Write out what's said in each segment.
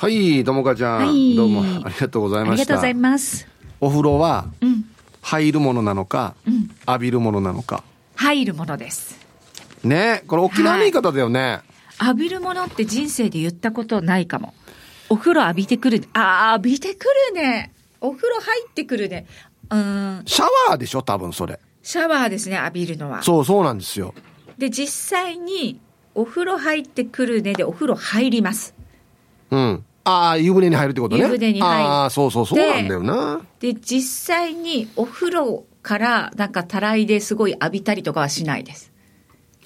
はい、ともかちゃん、はいどうもありがとうございあました。りがとうございます。お風呂はうん。入るものなのか、うん。浴びるものなのか。入るものです。ね、これ沖縄の言い方だよね。浴びるものって人生で言ったことないかも。お風呂浴びてくる。あー、浴びてくるね。お風呂入ってくるね。うーん。シャワーでしょ、多分それ。シャワーですね、浴びるのは。そうそうなんですよ。で、実際に、お風呂入ってくるねでお風呂入ります。うん。ああ、湯船に入るってことね。湯船に入ってああ、そうそう、そうなんだよな。で、実際にお風呂からなんかたらいですごい浴びたりとかはしないです。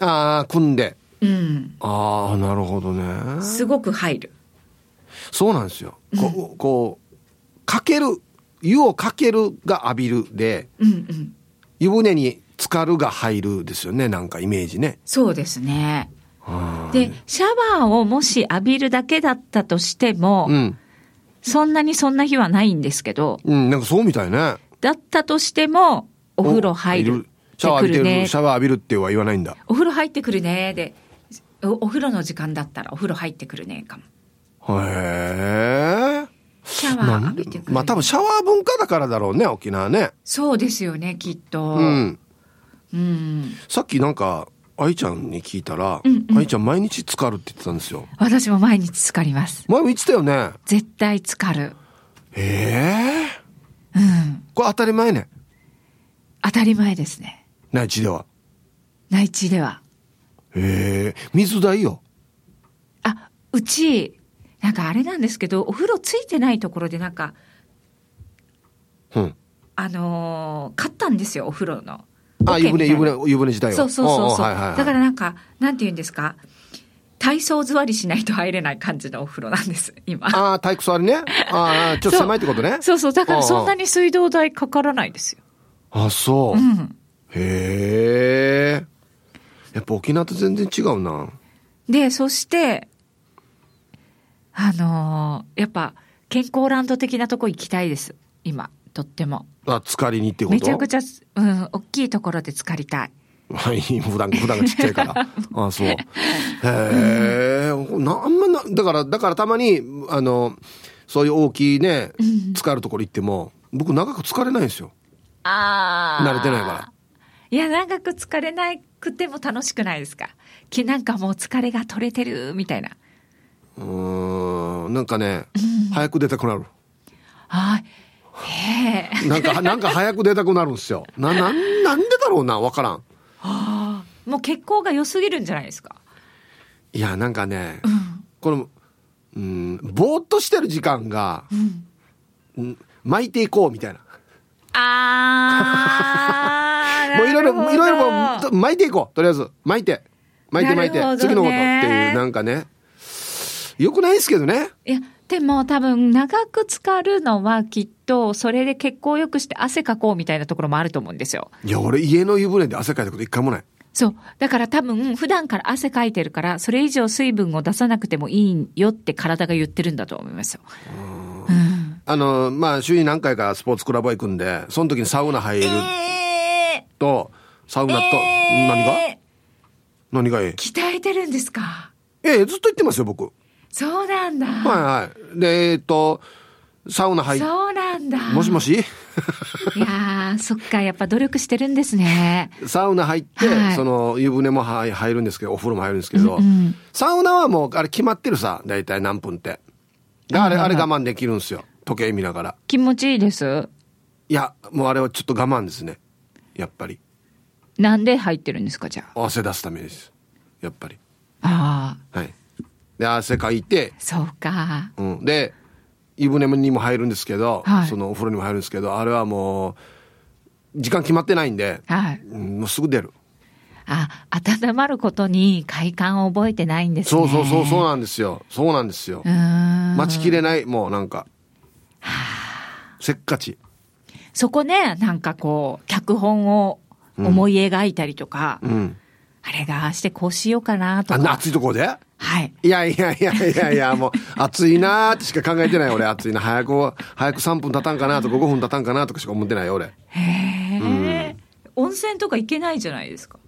ああ、組んで。うん。ああ、なるほどね。すごく入る。そうなんですよ。こう、こう、かける、湯をかけるが浴びるで、うんうん。湯船に浸かるが入るですよね、なんかイメージね。そうですね。はで、シャワーをもし浴びるだけだったとしても、うん。そんなにそんな日はないんですけど、うん、なんかそうみたいね。だったとしても、お風呂入る。シャワー浴びてる、ねシャワー浴びるっては言わないんだ。お風呂入ってくるねで、おお風呂の時間だったらお風呂入ってくるねかも。へえ。シャワー浴びてくる、まあ多分シャワー文化だからだろうね、沖縄ね。そうですよね、きっと。うん。うんさっきなんか、愛ちゃんに聞いたら、うんうん愛ちゃん毎日浸かるって言ってたんですよ。私も毎日浸かります。前も言ってたよね。絶対浸かる。ええうん。これ当たり前ね。当たり前ですね。内地では。内地では。ええ水代よ。あ、うち、なんかあれなんですけど、お風呂ついてないところでなんか、うん。あのー買ったんですよ、お風呂の。あ、湯船、湯船。船、湯船自体を。そうそうそうそう。はいはいはいだからなんか、なんて言うんですか？体操座りしないと入れない感じのお風呂なんです、今。ああ、体育座りね。ああ、ちょっと狭いってことね。そうそう。だからそんなに。に水道代かからないですよ。あ、そう。うん。へえ。やっぱ沖縄と全然違うな。で、そして、あのーやっぱ、健康ランド的なとこ行きたいです。今、とっても。あ、浸かりにってこと？めちゃくちゃ、うん、大きいところで浸かりたい。はい、普段、普段がちっちゃいから。あそう。へえ。な、あんまな、だから、だからたまに、あの、そういう大きいね、浸かるところ行っても、僕長く疲れないんですよ。あ慣れてないから。いや、長く疲れなくても楽しくないですか？きなんかもう疲れが取れてる、みたいな。うーん、なんかね、早く出たくなる。あへえ。なんか、なんか早く出たくなるんですよ。な、なん、なんでだろうな、わからん。もう血行が良すぎるんじゃないですか？いや、なんかね、この、うん、ぼーっとしてる時間が、うん巻いていこうみたいな。あー。もういろいろ、いろいろもうと巻いていこう。とりあえず。巻いて。巻いて巻いて。次のことっていう、なんかね。よくないですけどね。いや、でも多分長く浸かるのはきっと、それで血行を良くして汗かこうみたいなところもあると思うんですよ。いや、俺家の湯船で汗かいたこと一回もない。そう。だから多分、普段から汗かいてるから、それ以上水分を出さなくてもいいよって体が言ってるんだと思いますよ。うん。あの、まあ、週に何回かスポーツクラブ行くんで、その時にサウナ入るえと、サウナと、えー何が？何がええ？鍛えてるんですか？ええ、ずっと言ってますよ、僕。そうなんだ。はいはい。で、えっと、サウナ入っそうなんだ。もしもし？いやー、そっか、やっぱ努力してるんですね。サウナ入って、はいその湯船も入入るんですけど、お風呂も入るんですけど、うんサウナはもうあれ決まってるさ、大体何分って。であれ、あれ我慢できるんですよ。時計見ながら。気持ちいいです？いや、もうあれはちょっと我慢ですね。やっぱり。なんで入ってるんですか、じゃあ。汗出すためです。やっぱり。ああ、はい。で、汗かいて、そうか。うん。で、湯船にも入るんですけど、はいそのお風呂にも入るんですけど、あれはもう、時間決まってないんで、はい。うんもうすぐ出る。あ、温まることに快感を覚えてないんですね。そうそうそう、そうなんですよ。そうなんですよ。待ちきれない、もうなんか。せっかち。そこね、なんかこう、脚本を思い描いたりとか、うん。あれがああしてこうしようかなとあんなか。暑いところで？はい。いやいやいやいやいや、もう、暑いなーってしか考えてない俺、暑いな。早く、早く3分経たんかなとか5分経たんかなとかしか思ってないよ、俺。へえ、温泉とか行けないじゃないですか。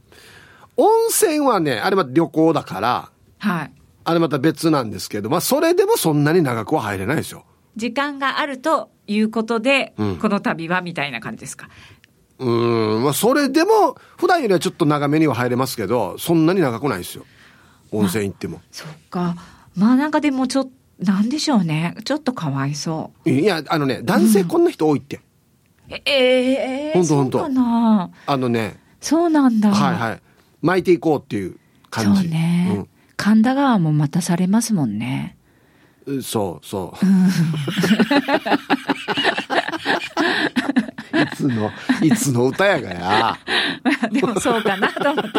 温泉はね、あれは旅行だから、はい。あれまた別なんですけど、まあそれでもそんなに長くは入れないですよ。時間があるということで、うんこの旅はみたいな感じですか。うーん、まあそれでも、普段よりはちょっと長めには入れますけど、そんなに長くないですよ。温泉行っても。そっか。まあなんかでもちょっと、なんでしょうね。ちょっとかわいそう。いや、あのね、男性こんな人多いって。ええー、ほんとほ。あのね、そうなんだ。はいはい。巻いていこうっていう感じ。そうね、神田川も待たされますもんね。うん。そうそう。いつの、いつの歌やがや。でもそうかなと思って。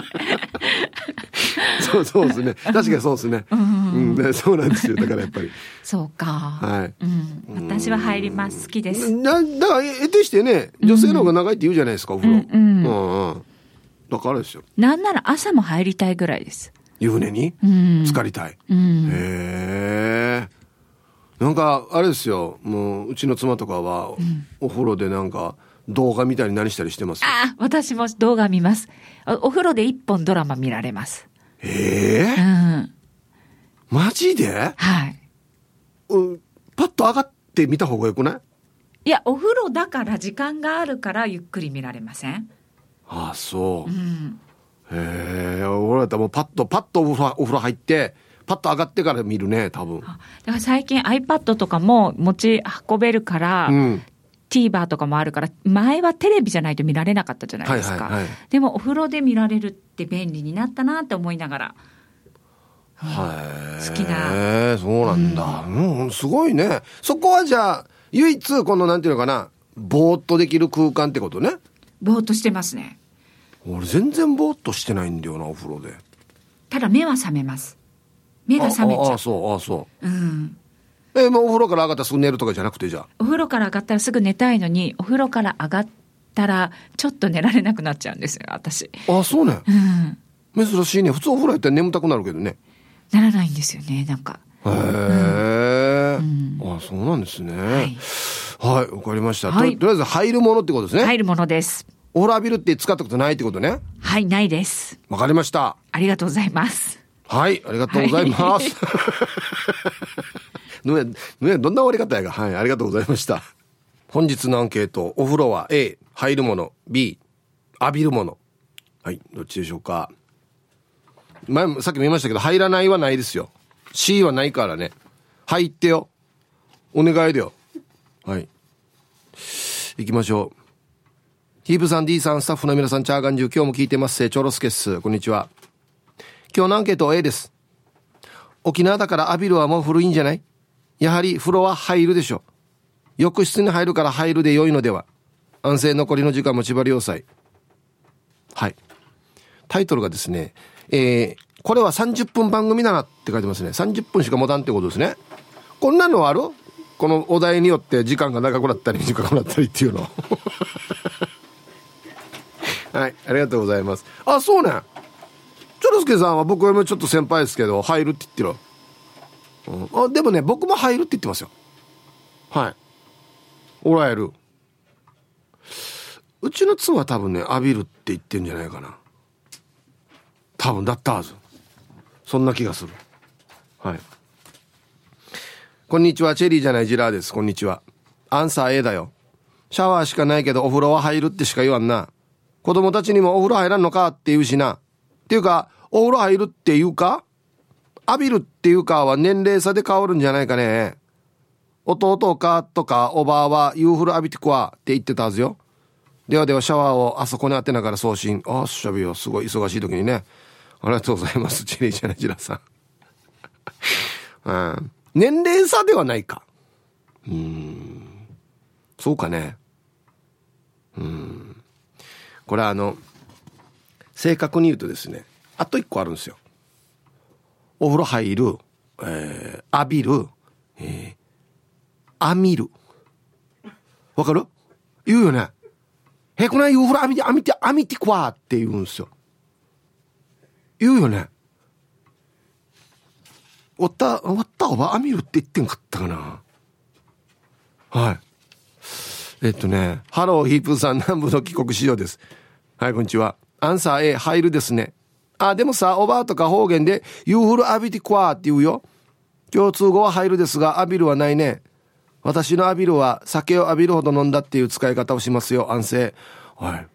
そうそうですね。確かにそうですね。うん、でそうなんですよ。だからやっぱり。そうか。はい。うん。私は入ります。好きです。な、だから、えてしてね、女性の方が長いって言うじゃないですか、お風呂。うんうんうんうんだからですよ。なんなら朝も入りたいぐらいです。湯船に？うん。浸かりたい。うん。へえ。なんか、あれですよ。もう、うちの妻とかは、お風呂でなんか、動画見たり何したりしてます？よ。ああ、私も動画見ます。おお風呂で一本ドラマ見られます。ええうん。マジで？はい。うんパッと上がって見た方がよくない？いや、お風呂だから時間があるからゆっくり見られませんああ、そうう。ん。へえ、俺だったらもうパッと、パッとお風呂お風呂入って、パッと上がってから見るね、多分。あだから最近 iPad とかも持ち運べるから、うん。TVer とかもあるから、前はテレビじゃないと見られなかったじゃないですか。はいはいはいでもお風呂で見られるって便利になったなって思いながら。はい。好きなへえ、そうなんだ。うん、すごいね。そこはじゃあ、唯一、この、なんていうのかな、ぼーっとできる空間ってことね。ぼーっとしてますね。俺全然ぼーっとしてないんだよな、お風呂で。ただ目は覚めます。目が覚めちゃあああ、そう、ああ、そう。う。うん。え、もうお風呂から上がったらすぐ寝るとかじゃなくて、じゃあ。お風呂から上がったらすぐ寝たいのに、お風呂から上がったら、ちょっと寝られなくなっちゃうんですよ、私。ああ、そうね。うん。珍しいね。普通お風呂やったら眠たくなるけどね。ならないんですよね、なんか。へえ、んああ、そうなんですね。はい。はい、わかりました。はいととりあえず入るものってことですね。入るものです。お風呂浴びるって使ったことないってことね。はい、ないです。わかりました。ありがとうございます。はい、ありがとうございます。ぬえ、ぬえ、どんな終わり方やが？はい、ありがとうございました。本日のアンケート、お風呂は A、入るもの、B、浴びるもの。はい、どっちでしょうか。前も、さっきも言いましたけど、入らないはないですよ。C はないからね。入ってよ。お願いだよ。はい。行きましょう。ヒープさん、D さん、スタッフの皆さん、チャーガンジュ、今日も聞いてます。せチョロスケっす。こんにちは。今日のアンケートは A です。沖縄だから浴びるはもう古いんじゃない？やはり風呂は入るでしょ。浴室に入るから入るで良いのでは安静残りの時間も縛り要塞。はい。タイトルがですね、えー、これは30分番組だなって書いてますね。30分しか持たんってことですね。こんなのある？このお題によって時間が長くなったり短くなったりっていうの。はい、ありがとうございます。あ、そうね。チョロスケさんは僕よりもちょっと先輩ですけど、入るって言ってる。うん、あでもね、僕も入るって言ってますよ。はい。おらえる。うちの妻は多分ね、浴びるって言ってんじゃないかな。多分だったはず。そんな気がする。はい。こんにちは、チェリーじゃないジラーです。こんにちは。アンサー A だよ。シャワーしかないけどお風呂は入るってしか言わんな。子供たちにもお風呂入らんのかって言うしな。っていうか、お風呂入るっていうか浴びるっていうかは年齢差で変わるんじゃないかね。弟かとかおばあは夕風呂浴びてくわって言ってたはずよ。ではではシャワーをあそこに当てながら送信。ああ、しゃべよ。すごい忙しい時にね。ありがとうございます。チェリジャネジラさん。うん。年齢差ではないか。うん。そうかね。うん。これはあの、正確に言うとですね、あと一個あるんですよ。お風呂入る、えー、浴びる、えー、編みる。わかる？言うよね。へこないお風呂浴びて、編みて、編みてくわって言うんですよ。言うよね。おった、おったおば編みるって言ってんかったかな。はい。えっとね、ハローヒープさん南部の帰国仕様です。はい、こんにちは。アンサー A、入るですね。あ、でもさ、おばあとか方言で、ユーフル浴びてこわって言うよ。共通語は入るですが、浴びるはないね。私の浴びるは酒を浴びるほど飲んだっていう使い方をしますよ、安静。はい。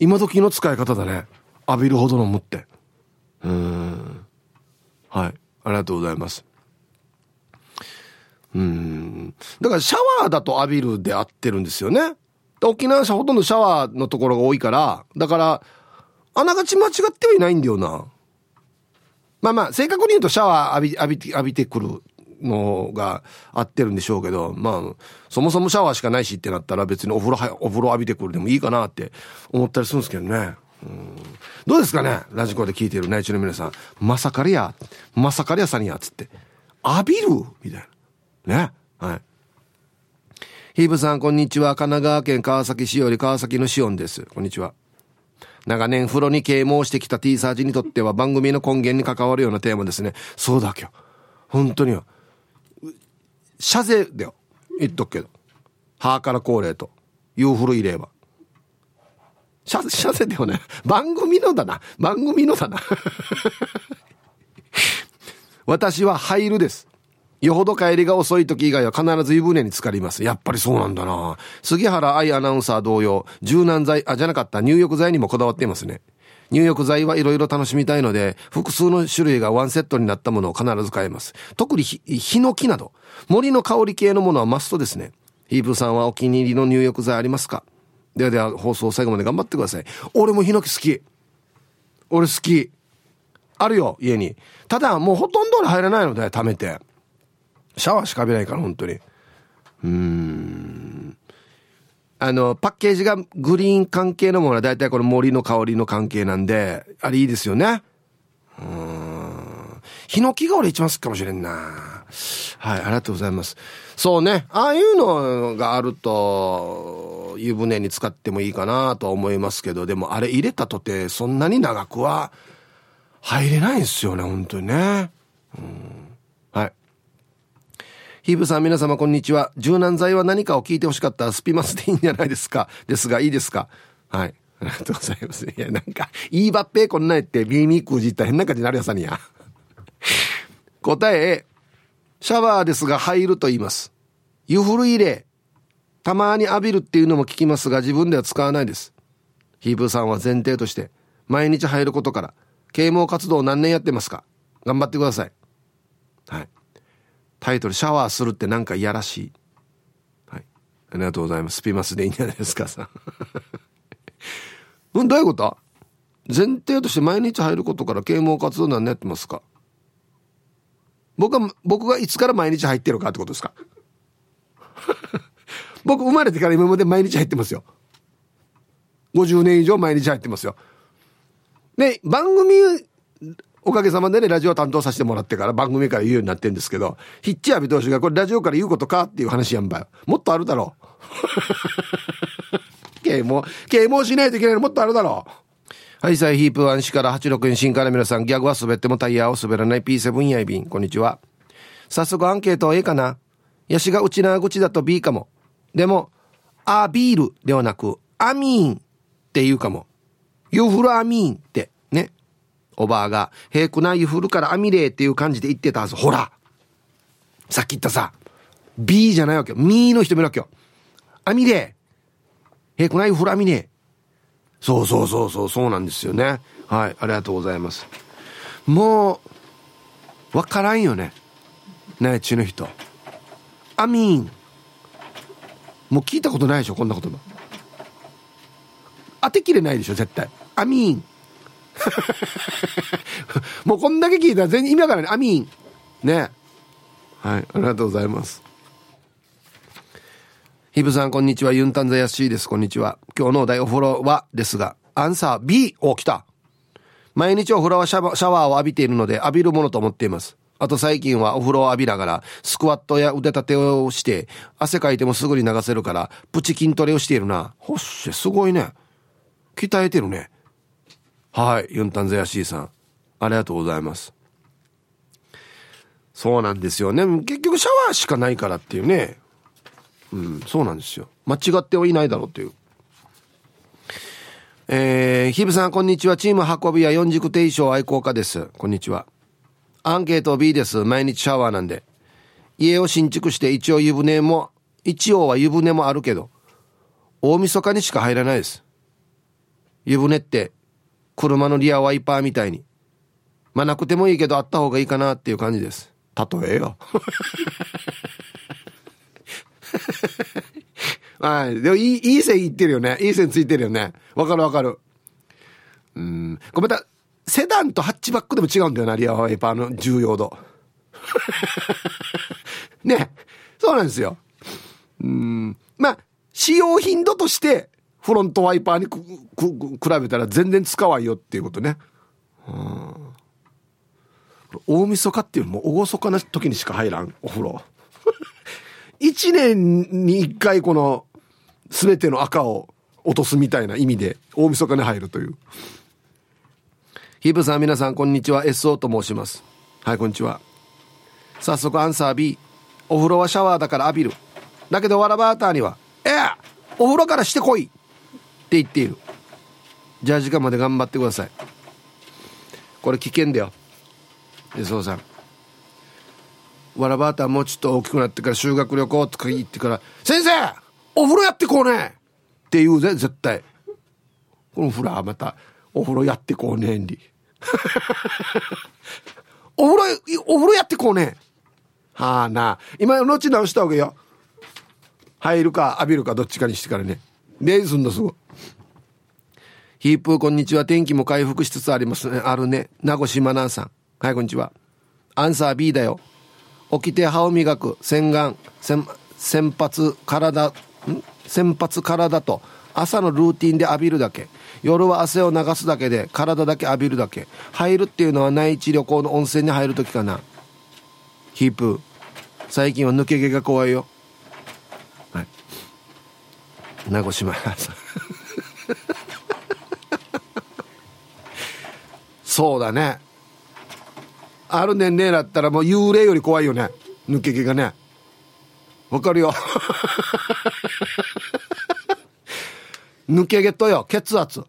今時の使い方だね。浴びるほど飲むって。うん。はい。ありがとうございます。うん。だからシャワーだと浴びるで合ってるんですよね。沖縄はほとんどシャワーのところが多いから、だから、あながち間違ってはいないんだよな。まあまあ、正確に言うとシャワー浴び、浴びて、浴びてくるのが合ってるんでしょうけど、まあ、そもそもシャワーしかないしってなったら別にお風呂は、お風呂浴びてくるでもいいかなって思ったりするんですけどね。うん、どうですかねラジコで聞いてる内地の皆さん。まさかりや、まさかりやさんや、つって。浴びる？みたいな。ね。はい。ヒーブさん、こんにちは。神奈川県川崎市より川崎のシオンです。こんにちは。長年風呂に啓蒙してきた T サージにとっては番組の根源に関わるようなテーマですね。そうだ今日。本当によ。謝税だよ。言っとくけど。ハーから高齢と。ユーフル入れば。謝、謝税だよね。番組のだな。番組のだな。私は入るです。よほど帰りが遅い時以外は必ず湯船に浸かります。やっぱりそうなんだな。杉原愛アナウンサー同様、柔軟剤、あ、じゃなかった入浴剤にもこだわっていますね。入浴剤はいろいろ楽しみたいので、複数の種類がワンセットになったものを必ず買えます。特にヒノキなど、森の香り系のものはマストですね。ヒープさんはお気に入りの入浴剤ありますか？ではでは放送最後まで頑張ってください。俺もヒノキ好き。俺好き。あるよ、家に。ただ、もうほとんど入らないので、貯めて。シャワーしか浴びないから、本当に。うーん。あの、パッケージがグリーン関係のものは大体この森の香りの関係なんで、あれいいですよね。うーん。ヒノキが俺一番好きかもしれんな。はい、ありがとうございます。そうね、ああいうのがあると、湯船に使ってもいいかなとは思いますけど、でもあれ入れたとて、そんなに長くは入れないんですよね、本当にね。うんはいヒーブさん皆様こんにちは。柔軟剤は何かを聞いてほしかったらスピマスでいいんじゃないですか。ですが、いいですか？はい。ありがとうございます。いや、なんか、いいばっぺこんなやって、ビーミークじったら変な感じになるやさにや。答え、シャワーですが入ると言います。湯古入れ。たまに浴びるっていうのも聞きますが、自分では使わないです。ヒーブさんは前提として、毎日入ることから、啓蒙活動を何年やってますか？頑張ってください。はい。タイトル、シャワーするってなんかいやらしい。はい。ありがとうございます。スピマスでいいんじゃないですか、さ。うん、どういうこと？前提として毎日入ることから啓蒙活動何やってますか？僕は、僕がいつから毎日入ってるかってことですか？僕生まれてから今まで毎日入ってますよ。50年以上毎日入ってますよ。で、番組おかげさまでね、ラジオ担当させてもらってから番組から言うようになってんですけど、ヒッチアビ投手がこれラジオから言うことかっていう話やんばよ。もっとあるだろう。啓蒙、啓蒙しないといけないのもっとあるだろう。はい、サイヒープ1市から86円新から皆さん、ギャグは滑ってもタイヤを滑らない P7 やいびん。こんにちは。早速アンケートええかなヤシが内縄口だと B かも。でも、あビールではなく、アミーンって言うかも。ユーフルアミーンって。おばあが、平くないふるからあみれっていう感じで言ってたはず。ほらさっき言ったさ、B じゃないわけよ。ミーの人もいるわけよ。あみれ平くないふるあみれそうそうそうそう、そうなんですよね。はい、ありがとうございます。もう、わからんよね。内地の人。アミーン。もう聞いたことないでしょ、こんな言葉。当てきれないでしょ、絶対。アミーン。もうこんだけ聞いたら全然意味わからない。アミン。ね。はい、ありがとうございます。ヒブさん、こんにちは。ユンタンザヤシーです。こんにちは。今日のお題お風呂は、ですが、アンサー B。お、来た。毎日お風呂はシャワーを浴びているので、浴びるものと思っています。あと最近はお風呂を浴びながら、スクワットや腕立てをして、汗かいてもすぐに流せるから、プチ筋トレをしているな。ほっしすごいね。鍛えてるね。はい、ユンタンゼヤシーさん。ありがとうございます。そうなんですよね。結局シャワーしかないからっていうね。うん、そうなんですよ。間違ってはいないだろうっていう。えー、ヒブさん、こんにちは。チーム運び屋四軸定称愛好家です。こんにちは。アンケート B です。毎日シャワーなんで。家を新築して一応湯船も、一応は湯船もあるけど、大晦日にしか入らないです。湯船って、車のリアワイパーみたいに。まあなくてもいいけどあった方がいいかなっていう感じです。例えよ。はい。でもいい、いい線いってるよね。いい線ついてるよね。わかるわかる。うん。ごめんなセダンとハッチバックでも違うんだよな、リアワイパーの重要度。ね。そうなんですよ。うん。まあ、使用頻度として、フロントワイパーにく、く、比べたら全然使わんよっていうことね。うん。大晦日っていうのも厳かな時にしか入らん、お風呂。一年に一回この全ての赤を落とすみたいな意味で大晦日に入るという。ヒブさん皆さんこんにちは SO と申します。はいこんにちは。早速アンサー B。お風呂はシャワーだから浴びる。だけどワラバーターには、ええお風呂からしてこいって言っている。じゃあ時間まで頑張ってください。これ危険だよ。SO さん。わらばあたもうちょっと大きくなってから修学旅行とか言ってから、先生お風呂やってこうねって言うぜ、絶対。このフラーまた、お風呂やってこうねんり。お風呂、お風呂やってこうねはあな。今のち直した方がいいよ。入るか浴びるかどっちかにしてからね。ねすんのすぐ。ヒープーこんにちは。天気も回復しつつありますね。あるね。名越真奈さん。はい、こんにちは。アンサー B だよ。起きて歯を磨く。洗顔。洗髪体。洗髪体と。朝のルーティンで浴びるだけ。夜は汗を流すだけで。体だけ浴びるだけ。入るっていうのは内地旅行の温泉に入る時かな。ヒープ最近は抜け毛が怖いよ。はい。名越島さん。そうだね。ある年齢だったらもう幽霊より怖いよね。抜け毛がね。わかるよ。抜け毛とよ。血圧。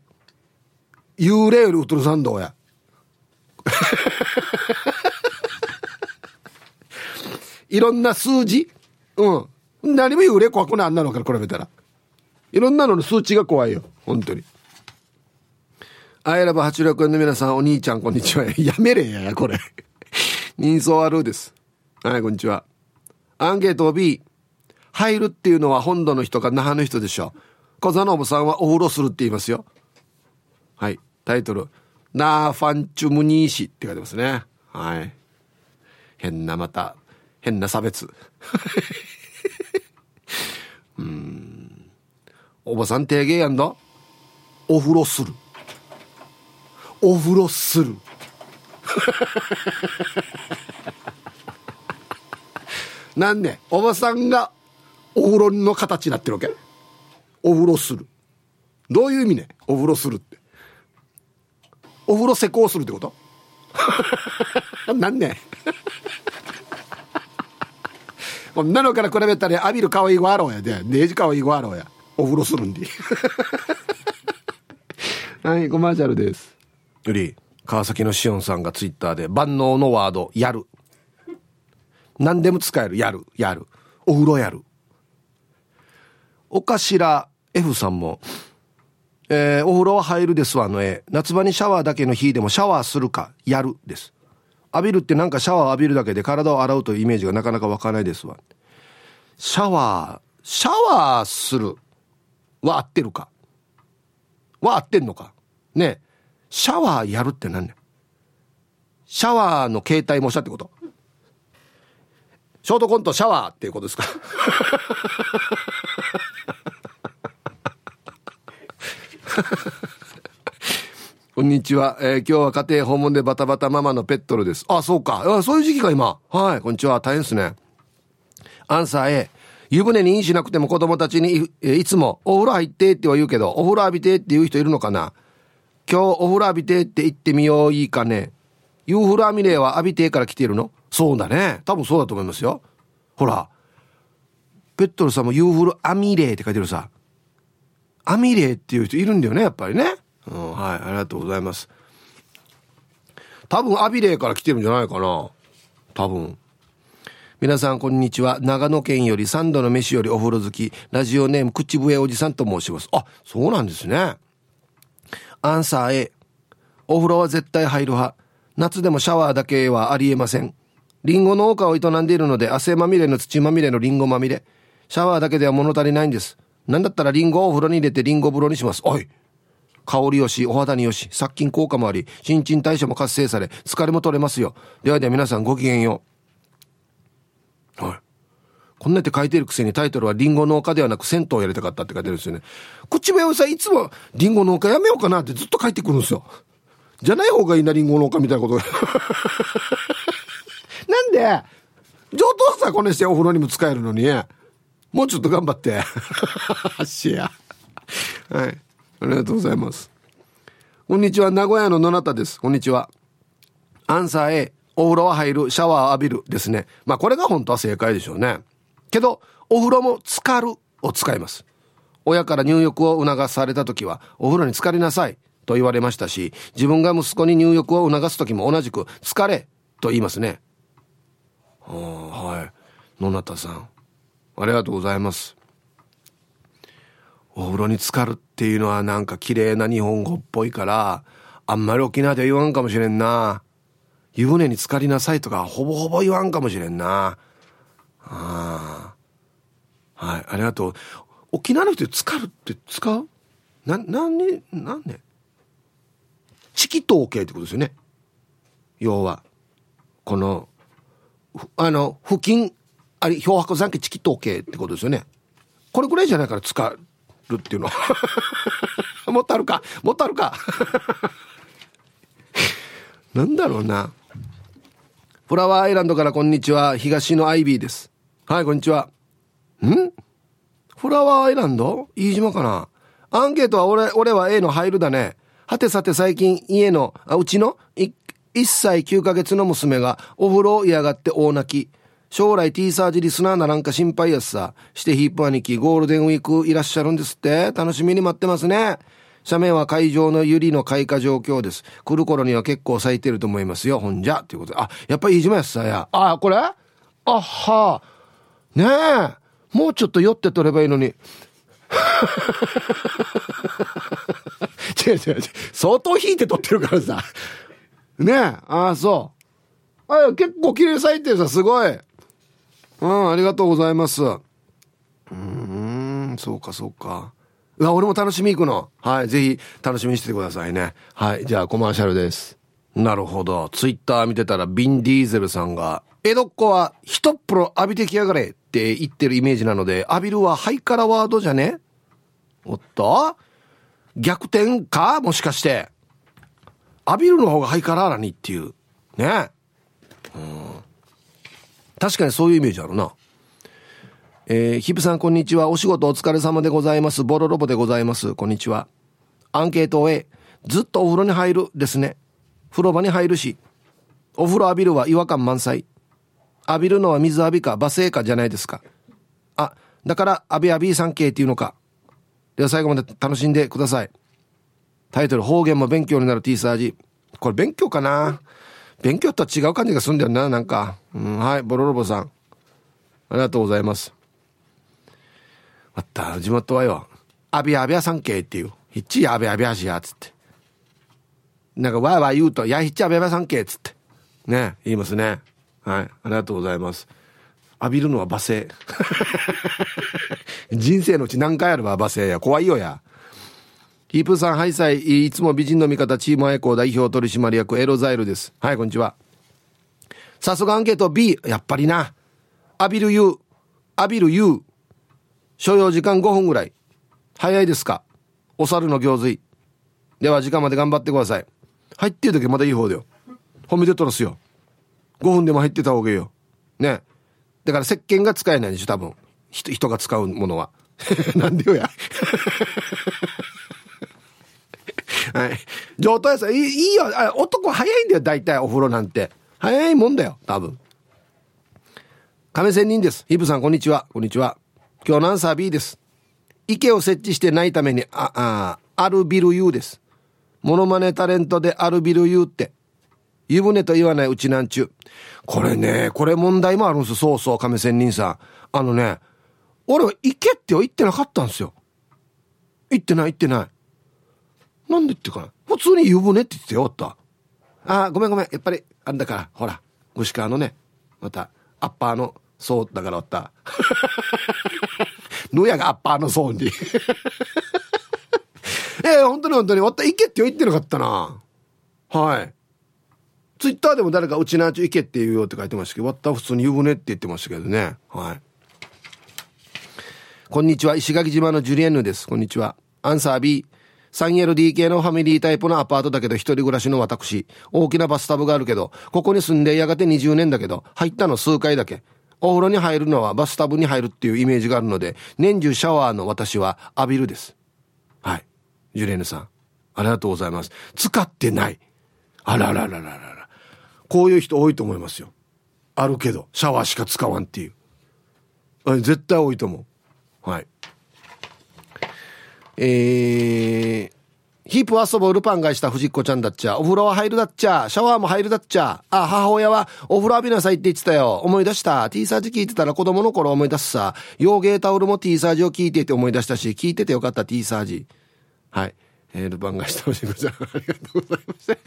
幽霊よりウトルサンドや。いろんな数字。うん。何も幽霊怖くない。あんなのから比べたら。いろんなのの数値が怖いよ。本当に。アイラブ86円の皆さんお兄ちゃんこんにちは やめれやこれ 人相あるです。はい、こんにちは。アンケート B。入るっていうのは本土の人か那覇の人でしょう。小座信さんはお風呂するって言いますよ。はい。タイトル。ナーファンチュムニーシって書いてますね。はい。変なまた、変な差別。うん。おばさん提言やんだお風呂する。お風呂する。なんで？おばさんがお風呂の形になってるわけ。お風呂する。どういう意味ね？お風呂するって。お風呂施工するってこと？なんね 女の子から比べたら浴びる可愛い子あろうやで。デージ可愛い子あろうやお風呂するんで。はいコマーシャルです。より川崎のしおんさんがツイッターで万能のワード、やる。何でも使える、やる、やる。お風呂やる。おかしら F さんも、えー、お風呂は入るですわの絵。夏場にシャワーだけの日でもシャワーするか、やるです。浴びるってなんかシャワー浴びるだけで体を洗うというイメージがなかなかわかないですわ。シャワー、シャワーするは合ってるかは合ってんのかねシャワーやるって何ねシャワーの携帯模写ってことショートコントシャワーっていうことですか こんにちは、えー、今日は家庭訪問でバタバタママのペットルです。あ、そうか。あそういう時期か、今。はい、こんにちは。大変ですね。アンサー A。湯船にインしなくても子供たちにいいつもお風呂入ってっては言うけど、お風呂浴びてって言う人いるのかな今日お風呂浴びてって言ってみよういいかね。ユーフルアミレーは浴びてから来てるの？そうだね。多分そうだと思いますよ。ほら。ペットルさんもユーフルアミレーって書いてるさ。アミレーっていう人いるんだよね、やっぱりね。うんはいありがとうございます多分アビレーから来てるんじゃないかな多分皆さんこんにちは長野県より三度の飯よりお風呂好きラジオネーム口笛おじさんと申しますあそうなんですねアンサー A お風呂は絶対入る派。夏でもシャワーだけはありえません。リンゴ農家を営んでいるので汗まみれの土まみれのリンゴまみれ。シャワーだけでは物足りないんです。なんだったらリンゴをお風呂に入れてリンゴ風呂にします。おい。香りよし、お肌によし、殺菌効果もあり、新陳代謝も活性され、疲れも取れますよ。ではでは皆さんごきげんよう。はい。こんなって書いてるくせにタイトルはリンゴ農家ではなく銭湯やりたかったって書いてるんですよね。口笛さんいつもリンゴ農家やめようかなってずっと書いてくるんですよ。じゃない方がいいな、リンゴ農家みたいなことが。なんで、上等さこねしてお風呂にも使えるのに、もうちょっと頑張って。シェア。はい。ありがとうございます。こんにちは、名古屋の野中です。こんにちは。アンサー A、お風呂は入る、シャワー浴びるですね。まあこれが本当は正解でしょうね。けど、お風呂も浸かるを使います。親から入浴を促された時は、お風呂に浸かりなさいと言われましたし、自分が息子に入浴を促す時も同じく、疲れと言いますね。はい。野中さん。ありがとうございます。お風呂に浸かるっていうのはなんか綺麗な日本語っぽいから、あんまり沖縄では言わんかもしれんな。湯船に浸かりなさいとかほぼほぼ言わんかもしれんな。ああ。はい、ありがとう。沖縄の人浸かるって使う？な、なんに、なんねチキ統計ってことですよね。要は。この、あの、付近、あれ、漂白残機チキ統計ってことですよね。これぐらいじゃないから使う。るっていうの もっとあるかもっとあるか なんだろうなフラワーアイランドからこんにちは東のアイビーですはいこんにちはん？フラワーアイランド？飯島かな？アンケートは俺俺は A の入るだねはてさて最近家のあうちの？1, 1歳9ヶ月の娘がお風呂を嫌がって大泣き将来 T サージリスナーならんか心配やすさ。してヒップ兄貴、ゴールデンウィークいらっしゃるんですって楽しみに待ってますね。斜面は海上のユリの開花状況です。来る頃には結構咲いてると思いますよ。ほんじゃ。ということで。あ、やっぱり飯島やすさや。あ、これ？あはねえ。もうちょっと酔って取ればいいのに。違う違う違う。相当引いて取ってるからさ。ねえ。ああ、そう。あ結構綺麗咲いてるさ、すごい。うん、ありがとうございます。うん、そうか、そうか。うわ、俺も楽しみ行くの。はい、ぜひ楽しみにしててくださいね。はい、じゃあコマーシャルです。なるほど。ツイッター見てたら、ビン・ディーゼルさんが、江戸っ子は一っ風呂浴びてきやがれって言ってるイメージなので、浴びるはハイカラワードじゃね？おっと？逆転か？もしかして。浴びるの方がハイカラーなにっていう。ね？うん。確かにそういうイメージあるな。えー、ヒプさんこんにちは。お仕事お疲れ様でございます。ボロロボでございます。こんにちは。アンケートを A。ずっとお風呂に入るですね。風呂場に入るし。お風呂浴びるは違和感満載。浴びるのは水浴びかバセかじゃないですか。あ、だから浴び浴び産経っていうのか。では最後まで楽しんでください。タイトル方言も勉強になる T サージ。これ勉強かな？勉強とは違う感じがするんだよな、なんか。うん、はい、ボロロボさん。ありがとうございます。また、地元はよ、アビアビア三景っていう、ひっちやアビアビアしや、つって。なんか、わーわー言うと、やひっちアビアビア三景、つって。ね、言いますね。はい、ありがとうございます。浴びるのは罵声。人生のうち何回あれば罵声や。怖いよや。ヒープさん、ハイサイ、いつも美人の味方、チームアイコー代表取締役、エロザイルです。はい、こんにちは。早速アンケート B、やっぱりな。浴びる湯、浴びる湯。所要時間5分ぐらい。早いですかお猿の行水。では時間まで頑張ってください。入ってる時まだいい方だよ。褒めてとらすよ。5分でも入ってた方がいいよ。ね。だから石鹸が使えないでしょ、多分。人、人が使うものは。なんでよや。はい。上等やさ、いいいよ。あ男早いんだよ、大体お風呂なんて。早いもんだよ、多分。亀仙人です。ヒブさん、こんにちは。こんにちは。今日のアンサー B です。池を設置してないために、あ、あ、アルビル U です。モノマネタレントであるビル言うって。湯船と言わないうちなんちゅう。これね、これ問題もあるんですよ。そうそう、亀仙人さん。あのね、俺は行けって言ってなかったんですよ。行ってない行ってない。なんでってかな普通に湯船って言ってよった。ああ、ごめんごめん。やっぱり、あんだから、ほら、牛川のね、また、アッパーのそうだからおった。ぬやがアッパーの層に。え えー、本当に本当に、わった行けって言ってなかったな。はい。ツイッターでも誰かうちなち行けって言うよって書いてましたけど、わった普通に湯船って言ってましたけどね。はい。こんにちは、石垣島のジュリエンヌです。こんにちは。アンサー B。3LDK のファミリータイプのアパートだけど一人暮らしの私。大きなバスタブがあるけど、ここに住んでやがて20年だけど、入ったの数回だけ。お風呂に入るのはバスタブに入るっていうイメージがあるので、年中シャワーの私は浴びるです。はい。ジュレーヌさん。ありがとうございます。使ってない。あらららららら。こういう人多いと思いますよ。あるけど、シャワーしか使わんっていう。絶対多いと思う。はい。えー、ヒープ遊ぼうルパンがした藤子ちゃんだっちゃ。お風呂は入るだっちゃ。シャワーも入るだっちゃ。あ、母親はお風呂浴びなさいって言ってたよ。思い出した。T サージ聞いてたら子供の頃思い出すさ。洋芸タオルも T サージを聞いてて思い出したし、聞いててよかった T サージ。はい。えー、ルパンがした藤子ちゃ。ありがとうございます。終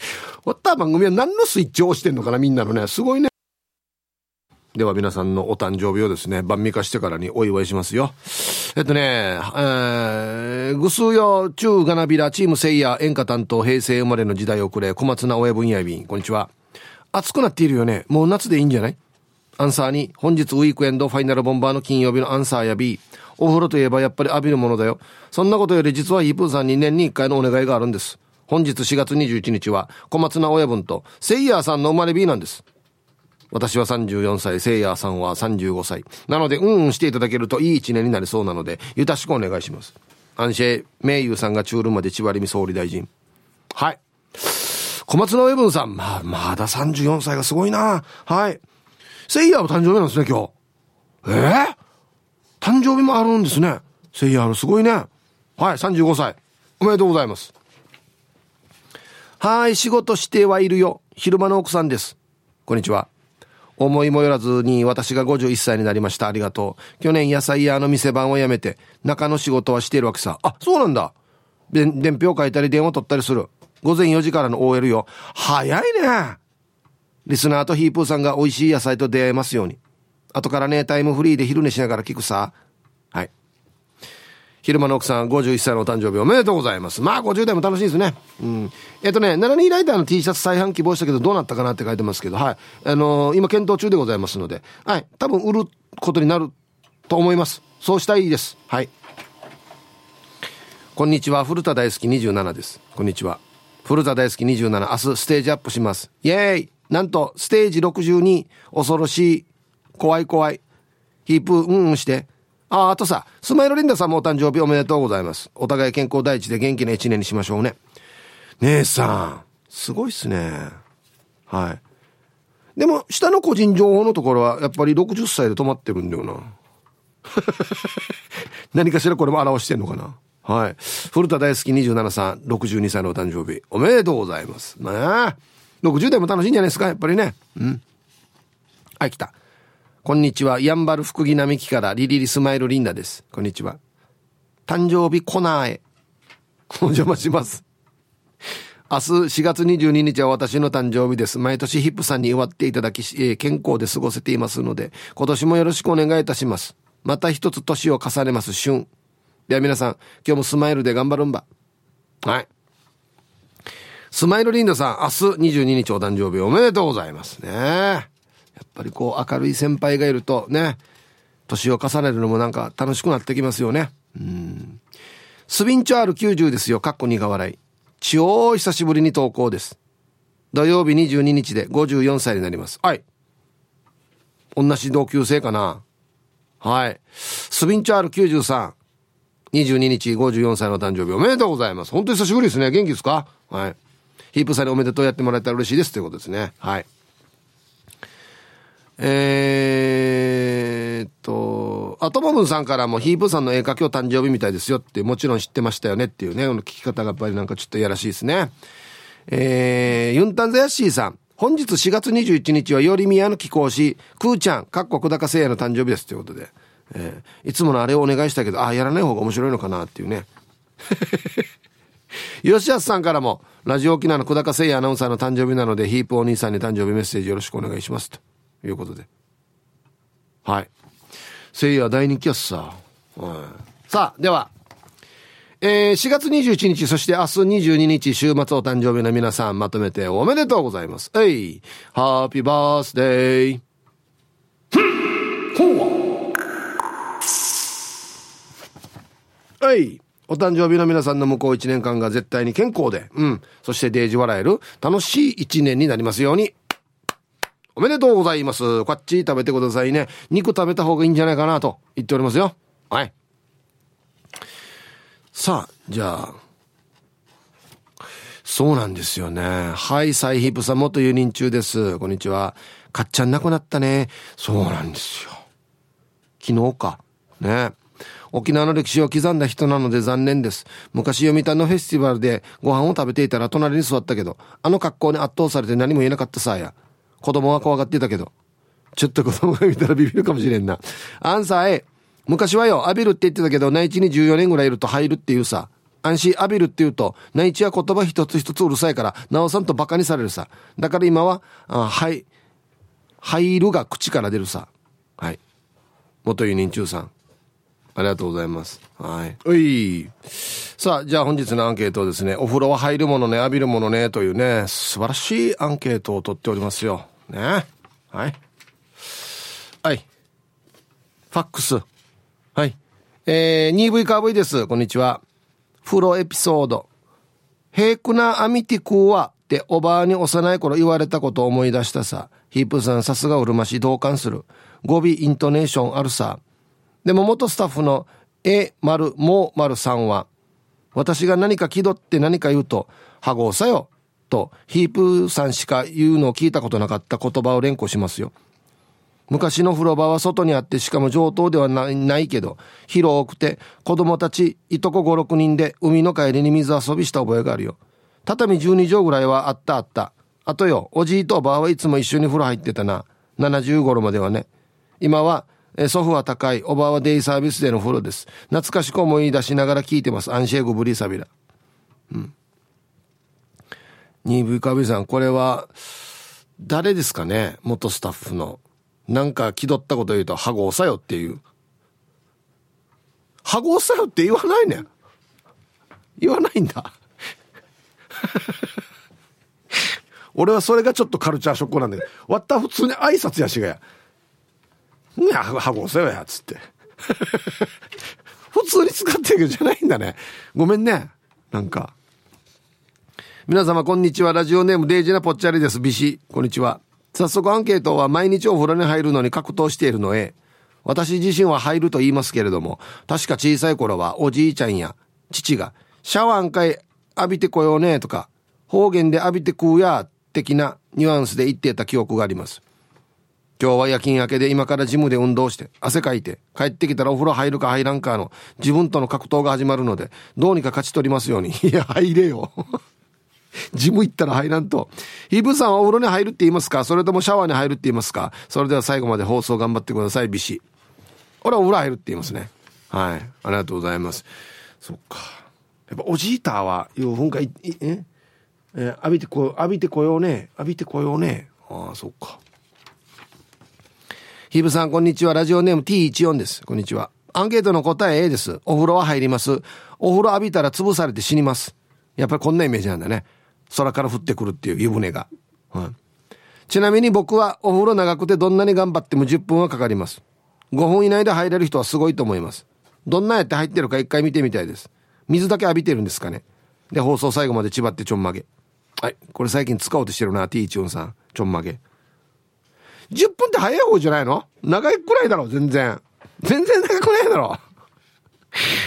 わった番組は何のスイッチを押してんのかなみんなのね。すごいね。では皆さんのお誕生日をですね、晩味化してからにお祝いしますよ。えっとね、えー、ぐすうよ、中がなびら、チームせいや、演歌担当、平成生まれの時代遅れ、小松菜親分やびん、こんにちは。暑くなっているよね。もう夏でいいんじゃない？アンサーに、本日ウィークエンドファイナルボンバーの金曜日のアンサーや B。お風呂といえばやっぱり浴びるものだよ。そんなことより実はヒープーさんに年に1回のお願いがあるんです。本日4月21日は小松菜親分とセイヤーさんの生まれ B なんです。私は34歳、せいやさんは35歳。なので、うんうんしていただけるといい一年になりそうなので、よろしくお願いします。アンシェ、名優さんが中ルまで千葉りみ総理大臣。はい。小松のウェブンさん、まあ、まだ34歳がすごいな。はい。せいやは誕生日なんですね、今日。えー、誕生日もあるんですね。せいやのすごいね。はい、35歳。おめでとうございます。はい、仕事してはいるよ。昼間の奥さんです。こんにちは。思いもよらずに私が51歳になりました。ありがとう。去年野菜屋の店番を辞めて、中の仕事はしているわけさ。あ、そうなんだ。で伝票書いたり電話取ったりする。午前4時からの OL よ。早いね。リスナーとヒープーさんが美味しい野菜と出会えますように。後からね、タイムフリーで昼寝しながら聞くさ。はい。昼間の奥さん51歳のお誕生日おめでとうございます。まあ50代も楽しいですね。うん。えっとね、72ライターの T シャツ再販希望したけどどうなったかなって書いてますけど、はい。あのー、今検討中でございますので、はい。多分売ることになると思います。そうしたいです。はい。こんにちは。古田大好き27です。こんにちは。古田大好き27。明日ステージアップします。イェーイなんと、ステージ62、恐ろしい、怖い怖い。ヒープ、うんうんして。あ、あとさ、スマイルリンダさんもお誕生日おめでとうございます。お互い健康第一で元気な一年にしましょうね。姉さん、すごいっすね。はい。でも、下の個人情報のところは、やっぱり60歳で止まってるんだよな。何かしらこれも表してんのかな。はい。古田大好き27さん、62歳のお誕生日、おめでとうございます。ね60代も楽しいんじゃないですか、やっぱりね。うん。はい、来た。こんにちは。やんばる福木並木からリリリスマイルリンダです。こんにちは。誕生日コナーへ。お邪魔します。明日4月22日は私の誕生日です。毎年ヒップさんに祝っていただき、えー、健康で過ごせていますので、今年もよろしくお願いいたします。また一つ年を重ねます春。では皆さん、今日もスマイルで頑張るんば。はい。スマイルリンダさん、明日22日お誕生日おめでとうございますね。やっぱりこう明るい先輩がいるとね、年を重ねるのもなんか楽しくなってきますよね。うん。スビンチョ R90 ですよ。かっこ苦笑い。超久しぶりに投稿です。土曜日22日で54歳になります。はい。同じ同級生かな。はい。スビンチョ R93。22日54歳の誕生日おめでとうございます。本当に久しぶりですね。元気ですか？はい。ヒープさんにおめでとうやってもらえたら嬉しいですということですね。はい。えー、っと、あともぶんさんからもヒープさんの絵描きを誕生日みたいですよってもちろん知ってましたよねっていうね、この聞き方がやっぱりなんかちょっといやらしいですね。えー、ユンタンザヤッシーさん。本日4月21日はより宮の貴公子、クーちゃん、かっこ久高聖也の誕生日ですということで。えー、いつものあれをお願いしたけど、ああ、やらない方が面白いのかなっていうね。吉安さんからも、ラジオ沖縄の久高誠也アナウンサーの誕生日なので、ヒープお兄さんに誕生日メッセージよろしくお願いします。ということで。はい。誠也大人気やっさ。うん、さあ、では、えー、4月21日、そして明日22日、週末お誕生日の皆さん、まとめておめでとうございます。えい、ハッピーバースデー。はい。お誕生日の皆さんの向こう1年間が絶対に健康で、うん。そしてデージ笑える楽しい1年になりますように。おめでとうございます。こっち食べてくださいね。肉食べた方がいいんじゃないかなと言っておりますよ。はい。さあ、じゃあ。そうなんですよね。はい、サイヒップさん元輸入中です。こんにちは。かっちゃん亡くなったね。そうなんですよ。昨日か。ね。沖縄の歴史を刻んだ人なので残念です。昔読谷のフェスティバルでご飯を食べていたら隣に座ったけど、あの格好に圧倒されて何も言えなかったさや。子供は怖がってたけど。ちょっと子供が見たらビビるかもしれんな。アンサー A。昔はよ、浴びるって言ってたけど、内地に14年ぐらいいると入るっていうさ。安心浴びるって言うと、内地は言葉一つ一つうるさいから、なおさんと馬鹿にされるさ。だから今は、あはい、入るが口から出るさ。はい。元輸人中さん。ありがとうございます。はい。うい。さあ、じゃあ本日のアンケートですね。お風呂は入るものね、浴びるものね、というね、素晴らしいアンケートを取っておりますよ。ね。はい。はい。ファックス。はい。えー、2V カーブイです。こんにちは。風呂エピソード。平クなアミティクーはっておばあに幼い頃言われたことを思い出したさ。ヒープさんさすがうるまし同感する。語尾イントネーションあるさ。でも元スタッフの A 丸も丸さんは、私が何か気取って何か言うと、はごうさよ、とヒープーさんしか言うのを聞いたことなかった言葉を連呼しますよ。昔の風呂場は外にあってしかも上等ではないけど、広くて子供たちいとこ5、6人で海の帰りに水遊びした覚えがあるよ。畳12畳ぐらいはあったあった。あとよ、おじいとおばあはいつも一緒に風呂入ってたな。70頃まではね。今は祖父は高い、おばあはデイサービスでの風呂です。懐かしく思い出しながら聞いてます。アンシェーグブリーサビラ。うん。2V カビさん、これは、誰ですかね？元スタッフの。なんか気取ったこと言うと、ハゴさよっていう。ハゴさよって言わないね言わないんだ。俺はそれがちょっとカルチャーショックなんだけど、わった普通に挨拶やしがや。いや、ハゴせよや、つって。普通に使ってるけどじゃないんだね。ごめんね。なんか。皆様、こんにちは。ラジオネーム、デイジナポッチャリです。ビシ。こんにちは。早速アンケートは毎日お風呂に入るのに格闘しているのへ。私自身は入ると言いますけれども、確か小さい頃はおじいちゃんや父が、シャワーんかい浴びてこようねとか、方言で浴びて食うや、的なニュアンスで言ってた記憶があります。今日は夜勤明けで今からジムで運動して汗かいて帰ってきたらお風呂入るか入らんかの自分との格闘が始まるのでどうにか勝ち取りますように いや入れよジム行ったら入らんと。ヒブさんはお風呂に入るって言いますか？それともシャワーに入るって言いますか？それでは最後まで放送頑張ってください、ビシ。俺はお風呂入るって言いますね。はい。ありがとうございます。そっか。やっぱおじいたは、いうふんか、え？え浴びてこ、浴びてこようね。浴びてこようね。ああ、そっか。ヒブさん、こんにちは。ラジオネーム T14 です。こんにちは。アンケートの答え A です。お風呂は入ります。お風呂浴びたら潰されて死にます。やっぱりこんなイメージなんだね。空から降ってくるっていう湯船が。うん、ちなみに僕はお風呂長くてどんなに頑張っても10分はかかります。5分以内で入れる人はすごいと思います。どんなやって入ってるか一回見てみたいです。水だけ浴びてるんですかね。で、放送最後まで千葉ってちょんまげ。はい。これ最近使おうとしてるな、T チュンさん。ちょんまげ。10分って早い方じゃないの？長いくらいだろ、全然。全然長くないだろ。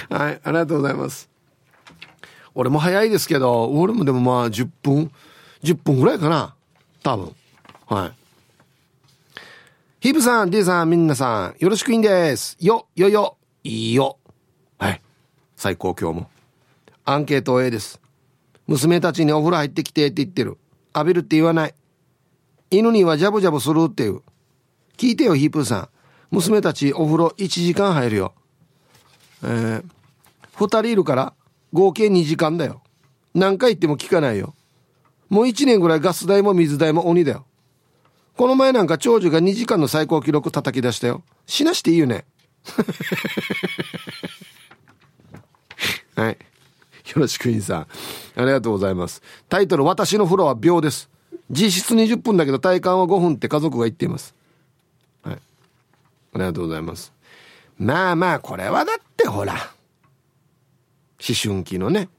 はい、ありがとうございます。俺も早いですけど、俺もでもまあ10分、10分ぐらいかな。多分。はい。ヒープさん、ディさん、みんなさん、よろしくいんです。よ、よよ、いいよ。はい。最高今日も。アンケート A です。娘たちにお風呂入ってきてって言ってる。浴びるって言わない。犬にはジャブジャブするっていう。聞いてよ、ヒープさん。娘たちお風呂1時間入るよ。えー、2人いるから合計2時間だよ。何回言っても聞かないよ。もう1年ぐらいガス代も水代も鬼だよ。この前なんか長女が2時間の最高記録叩き出したよ。しなしていいよね。はい。よろしくインさん。ありがとうございます。タイトル、私の風呂は秒です。実質20分だけど体感は5分って家族が言っています。はい。ありがとうございます。まあまあ、これはだってほら、思春期のね、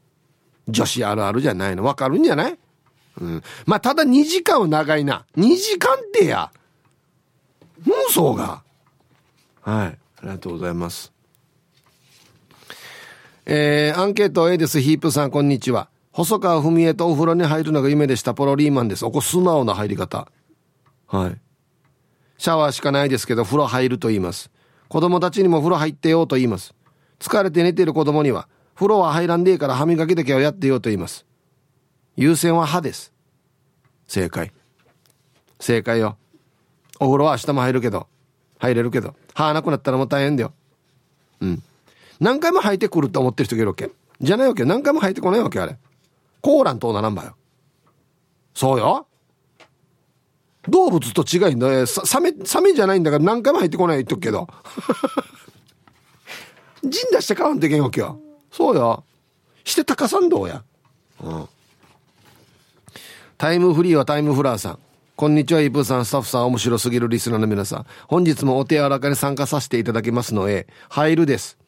女子あるあるじゃないの。わかるんじゃない？うん。まあ、ただ2時間は長いな。2時間ってや。妄想が。はい。ありがとうございます。えー、アンケート A です。ヒープさん、こんにちは。細川文江とお風呂に入るのが夢でした。ポロリーマンです。おこ素直な入り方。はい。シャワーしかないですけど、風呂入ると言います。子供たちにも風呂入ってよと言います。疲れて寝てる子供には、風呂は入らんでいいから歯磨きだけをやってよと言います。優先は歯です。正解。正解よ。お風呂は明日も入るけど、入れるけど、歯なくなったらもう大変だよ。うん。何回も入ってくるって思ってる人がいるわけ。じゃないわけ。何回も入ってこないわけ、あれ。コーランとならんばよ。そうよ。動物と違いんだ。サメ、サメじゃないんだから何回も入ってこない言っとくけど。陣出して買わんといけんわけよ。そうよ。して高さんどうや。うん。タイムフリーはタイムフラーさん。こんにちは、イブさん、スタッフさん、面白すぎるリスナーの皆さん。本日もお手柔らかに参加させていただきますのへ、入るです。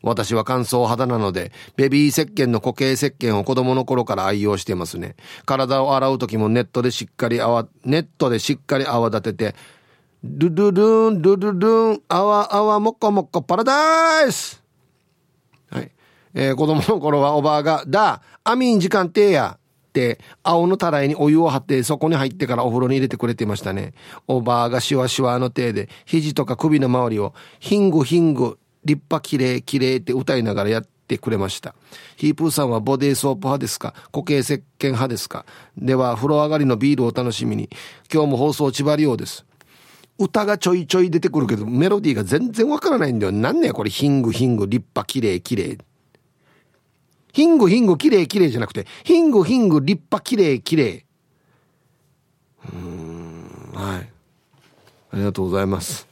私は乾燥肌なので、ベビー石鹸の固形石鹸を子供の頃から愛用してますね。体を洗う時もネットでしっかり泡、ネットでしっかり泡立てて、ルルルーン、ルルルーン、泡泡もこもこパラダイス。えー、子供の頃はおばあが、だ、アミン時間てや、って青のたらいにお湯を張ってそこに入ってからお風呂に入れてくれていましたね。おばあがシワシワの手で肘とか首の周りをヒングヒング立派きれいきれいって歌いながらやってくれました。ヒープーさんはボディーソープ派ですか？固形石鹸派ですか？では、風呂上がりのビールを楽しみに。今日も放送千葉りようです。歌がちょいちょい出てくるけど、メロディーが全然わからないんだよ。なんねこれ、ヒングヒング、立派、きれい、きれい。ヒングヒング、きれい、きれいじゃなくて、ヒングヒング、立派、きれい、きれい。うん、はい。ありがとうございます。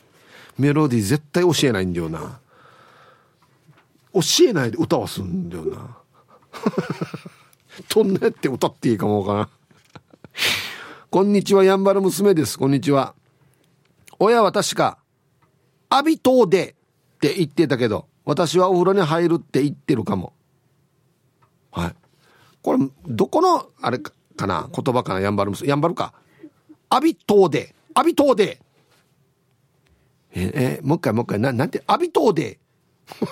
メロディー絶対教えないんだよな。教えないで歌わすんだよな。どんなやって歌っていいかもわからん。こんにちは、やんばる娘です。こんにちは。親は確か、アビトーでって言ってたけど、私はお風呂に入るって言ってるかも。はい。これ、どこの、あれかな言葉かなやんばる娘。やんばるか。アビトーで。アビトーで。え、え、もう一回もう一回、な、なんて、アビトーで。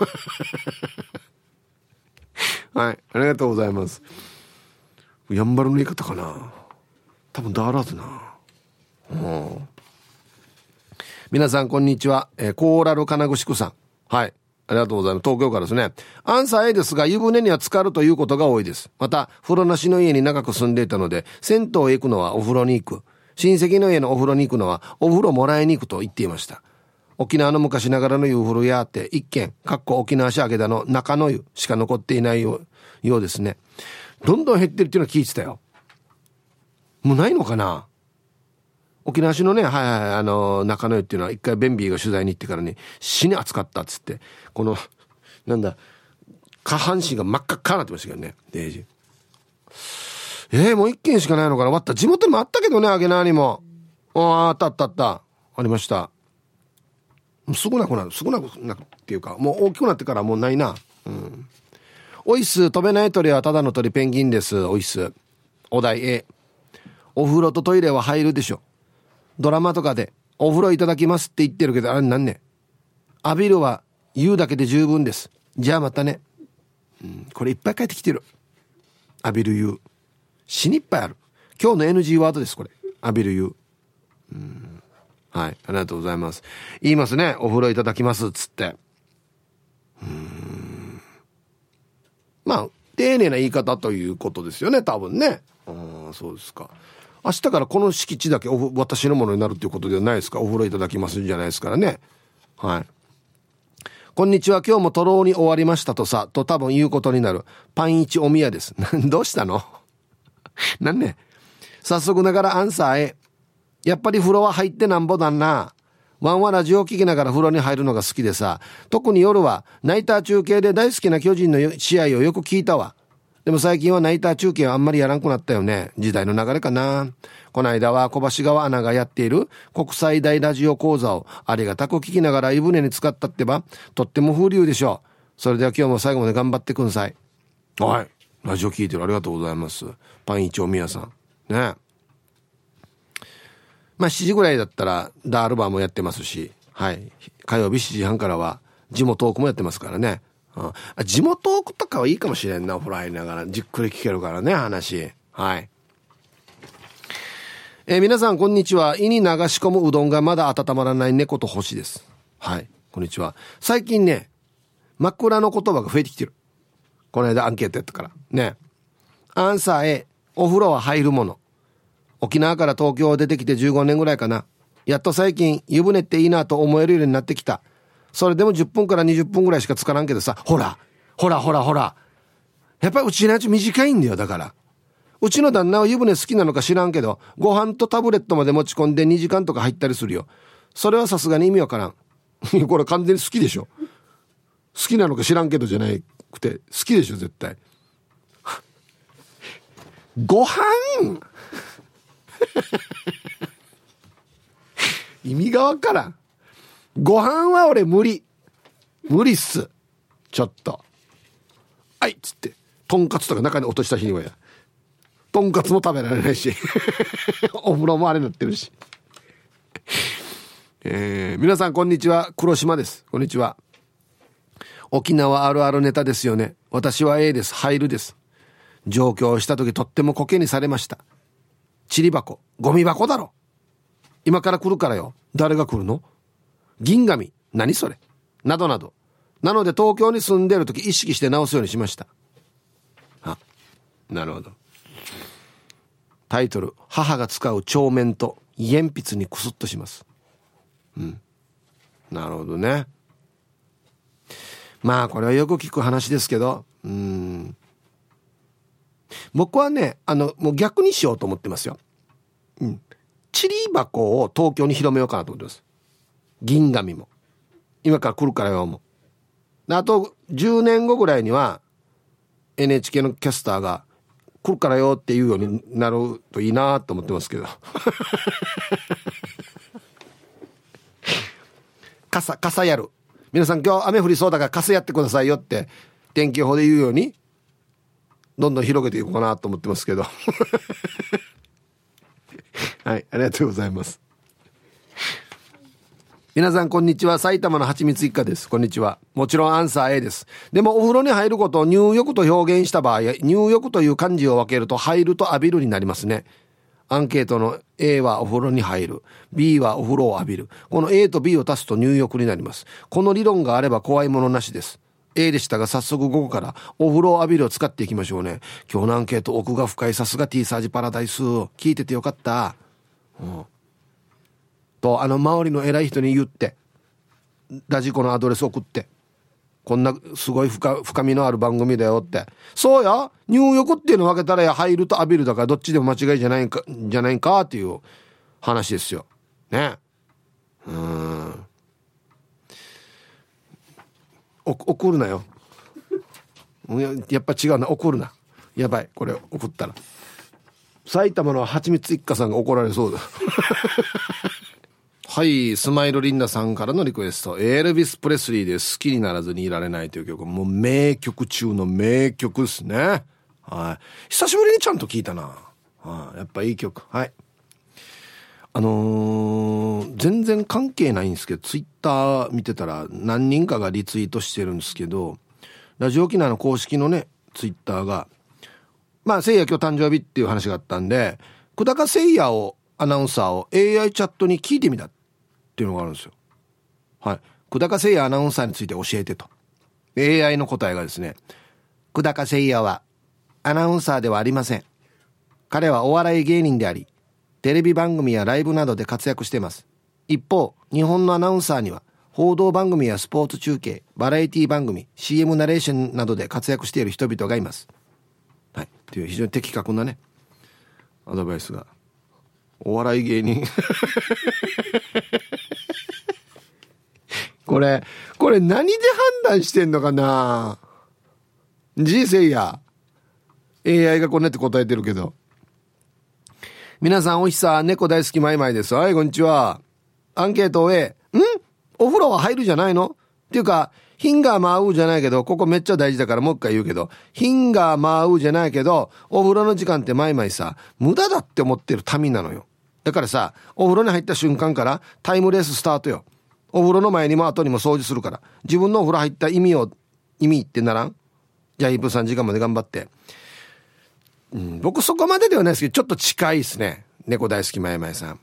はい、ありがとうございます。やんばるの言い方かな。多分だらずな。うん。皆さん、こんにちは。えー、コーラル金具宿さん。はい。ありがとうございます。東京からですね。アンサー A ですが、湯船には浸かるということが多いです。また、風呂なしの家に長く住んでいたので、銭湯へ行くのはお風呂に行く。親戚の家のお風呂に行くのは、お風呂もらいに行くと言っていました。沖縄の昔ながらの湯風呂屋って一軒、かっこ沖縄市明田の中の湯しか残っていないようですね。どんどん減ってるっていうのは聞いてたよ。もうないのかな？沖縄市のね、はいはい、あの、中野湯っていうのは一回ベンビーが取材に行ってからね、死に暑かったっつって、この、なんだ、下半身が真っ赤っかなってましたけどね、デイジえー、もう一軒しかないのかな？終わった。地元もあったけどね、あげなにも。ああ、あったあったあった。ありました。すぐなくなる。すぐなくなくっていうか、もう大きくなってからもうないな。うん。おいっす、飛べない鳥はただの鳥ペンギンです。おいっす。お題 A。お風呂とトイレは入るでしょ。ドラマとかで、お風呂いただきますって言ってるけど、あれなんね浴びるは言うだけで十分です。じゃあまたね。うん、これいっぱい帰ってきてる。浴びる言う。死にいっぱいある。今日の NG ワードです、これ。浴びる言う。うん。はい。ありがとうございます。言いますね。お風呂いただきます。つって。うん。まあ、丁寧な言い方ということですよね。多分ね。ああ、そうですか。明日からこの敷地だけ私のものになるっていうことではないですか？お風呂いただきますんじゃないですからね。はい。こんにちは。今日もとろうに終わりましたとさ、と多分言うことになる。パンイチおみやです。どうしたの？なんね。早速ながらアンサーへ。やっぱり風呂は入ってなんぼだな。ワンワラジオ聞きながら風呂に入るのが好きでさ、特に夜はナイター中継で大好きな巨人の試合をよく聞いたわ。でも最近はナイター中継はあんまりやらんくなったよね。時代の流れかな。この間は小橋川アナがやっている国際大ラジオ講座をありがたく聞きながら湯船に使ったってば、とっても風流でしょう。それでは今日も最後まで頑張ってくんさい。はい。ラジオ聞いてるありがとうございます。パン一丁宮さん。ね。まあ7時ぐらいだったらダールバーもやってますし、はい。火曜日7時半からは地元トークもやってますからね。うん、地元とかはいいかもしれんな、お風呂入りながら。じっくり聞けるからね、話。はい。えー、皆さん、こんにちは。胃に流し込むうどんがまだ温まらない猫と星です。はい。こんにちは。最近ね、枕の言葉が増えてきてる。この間アンケートやったから。ね。アンサー A、お風呂は入るもの。沖縄から東京を出てきて15年ぐらいかな。やっと最近湯船っていいなと思えるようになってきた。それでも10分から20分ぐらいしかつからんけどさ、ほら、ほらほらほら。やっぱりうちのやつ短いんだよ、だから。うちの旦那は湯船好きなのか知らんけど、ご飯とタブレットまで持ち込んで2時間とか入ったりするよ。それはさすがに意味わからん。これ完全に好きでしょ。好きなのか知らんけどじゃなくて、好きでしょ、絶対。ご飯？意味がわからん。ご飯は俺無理。無理っす。ちょっと。はいっつって。とんかつとか中に落とした日にはや。とんかつも食べられないし。お風呂もあれになってるし。えー、皆さんこんにちは。黒島です。こんにちは。沖縄あるあるネタですよね。私は A です。入るです。上京した時とってもコケにされました。チリ箱、ゴミ箱だろ。今から来るからよ。誰が来るの？銀紙、何それなどなど。なので東京に住んでる時意識して直すようにしました。あ、なるほど。タイトル、母が使う帳面と鉛筆にクスッとします。うん。なるほどね。まあこれはよく聞く話ですけど、うん。僕はね、あの、もう逆にしようと思ってますよ。うん。チリ箱を東京に広めようかなと思ってます。銀紙も。今から来るからよ、も。あと、10年後ぐらいには、NHK のキャスターが、来るからよっていうようになるといいなと思ってますけど。傘、傘やる。皆さん今日雨降りそうだから傘やってくださいよって天気予報で言うようにどんどん広げていこうかなと思ってますけど はいありがとうございます皆さんこんにちは埼玉のはちみつ一家ですこんにちはもちろんアンサー A ですでもお風呂に入ることを入浴と表現した場合入浴という漢字を分けると入ると浴びるになりますねアンケートの A はお風呂に入る。B はお風呂を浴びる。この A と B を足すと入浴になります。この理論があれば怖いものなしです。A でしたが早速午後からお風呂を浴びるを使っていきましょうね。今日のアンケート奥が深いさすが T サージパラダイス。聞いててよかった。うん。と、あの周りの偉い人に言って、ラジコのアドレス送って。こんなすごい深深みのある番組だよって。そうや入浴っていうの分けたらや入ると浴びるだからどっちでも間違いじゃないか、じゃないかっていう話ですよ。ね。うん。怒るなよ。やっぱ違うな。怒るな。やばい。これ送ったら。埼玉のはちみつ一家さんが怒られそうだ。はい、スマイルリンダさんからのリクエスト。エルビス・プレスリーで好きにならずにいられないという曲。もう名曲中の名曲ですね。はい。久しぶりにちゃんと聞いたな。はい。やっぱいい曲。はい。あのー、全然関係ないんですけど、ツイッター見てたら何人かがリツイートしてるんですけど、ラジオ沖縄の公式のね、ツイッターが、まあ、せいや今日誕生日っていう話があったんで、久高せいやを、アナウンサーを AI チャットに聞いてみた。ていうのがあるんですよ。はい。久高誠也アナウンサーについて教えてと。AI の答えがですね、久高誠也はアナウンサーではありません。彼はお笑い芸人であり、テレビ番組やライブなどで活躍しています。一方、日本のアナウンサーには、報道番組やスポーツ中継、バラエティ番組、CM ナレーションなどで活躍している人々がいます。はい。という非常に的確なね、アドバイスが。お笑い芸人これ、これ何で判断してんのかな？人生や。AI がこんなって答えてるけど。皆さん、おひさ、猫大好きマイマイです。はい、こんにちは。アンケートを A。ん？お風呂は入るじゃないの？っていうか、ヒンガーマーウーじゃないけど、ここめっちゃ大事だからもう一回言うけど、ヒンガーマーウーじゃないけど、お風呂の時間ってマイマイさ、無駄だって思ってる民なのよ。だからさ、お風呂に入った瞬間からタイムレーススタートよ。お風呂の前にも後にも掃除するから。自分のお風呂入った意味を、意味ってならん？じゃあ、イブさん時間まで頑張って。うん、僕そこまでではないですけど、ちょっと近いですね。猫大好きまやまやさん。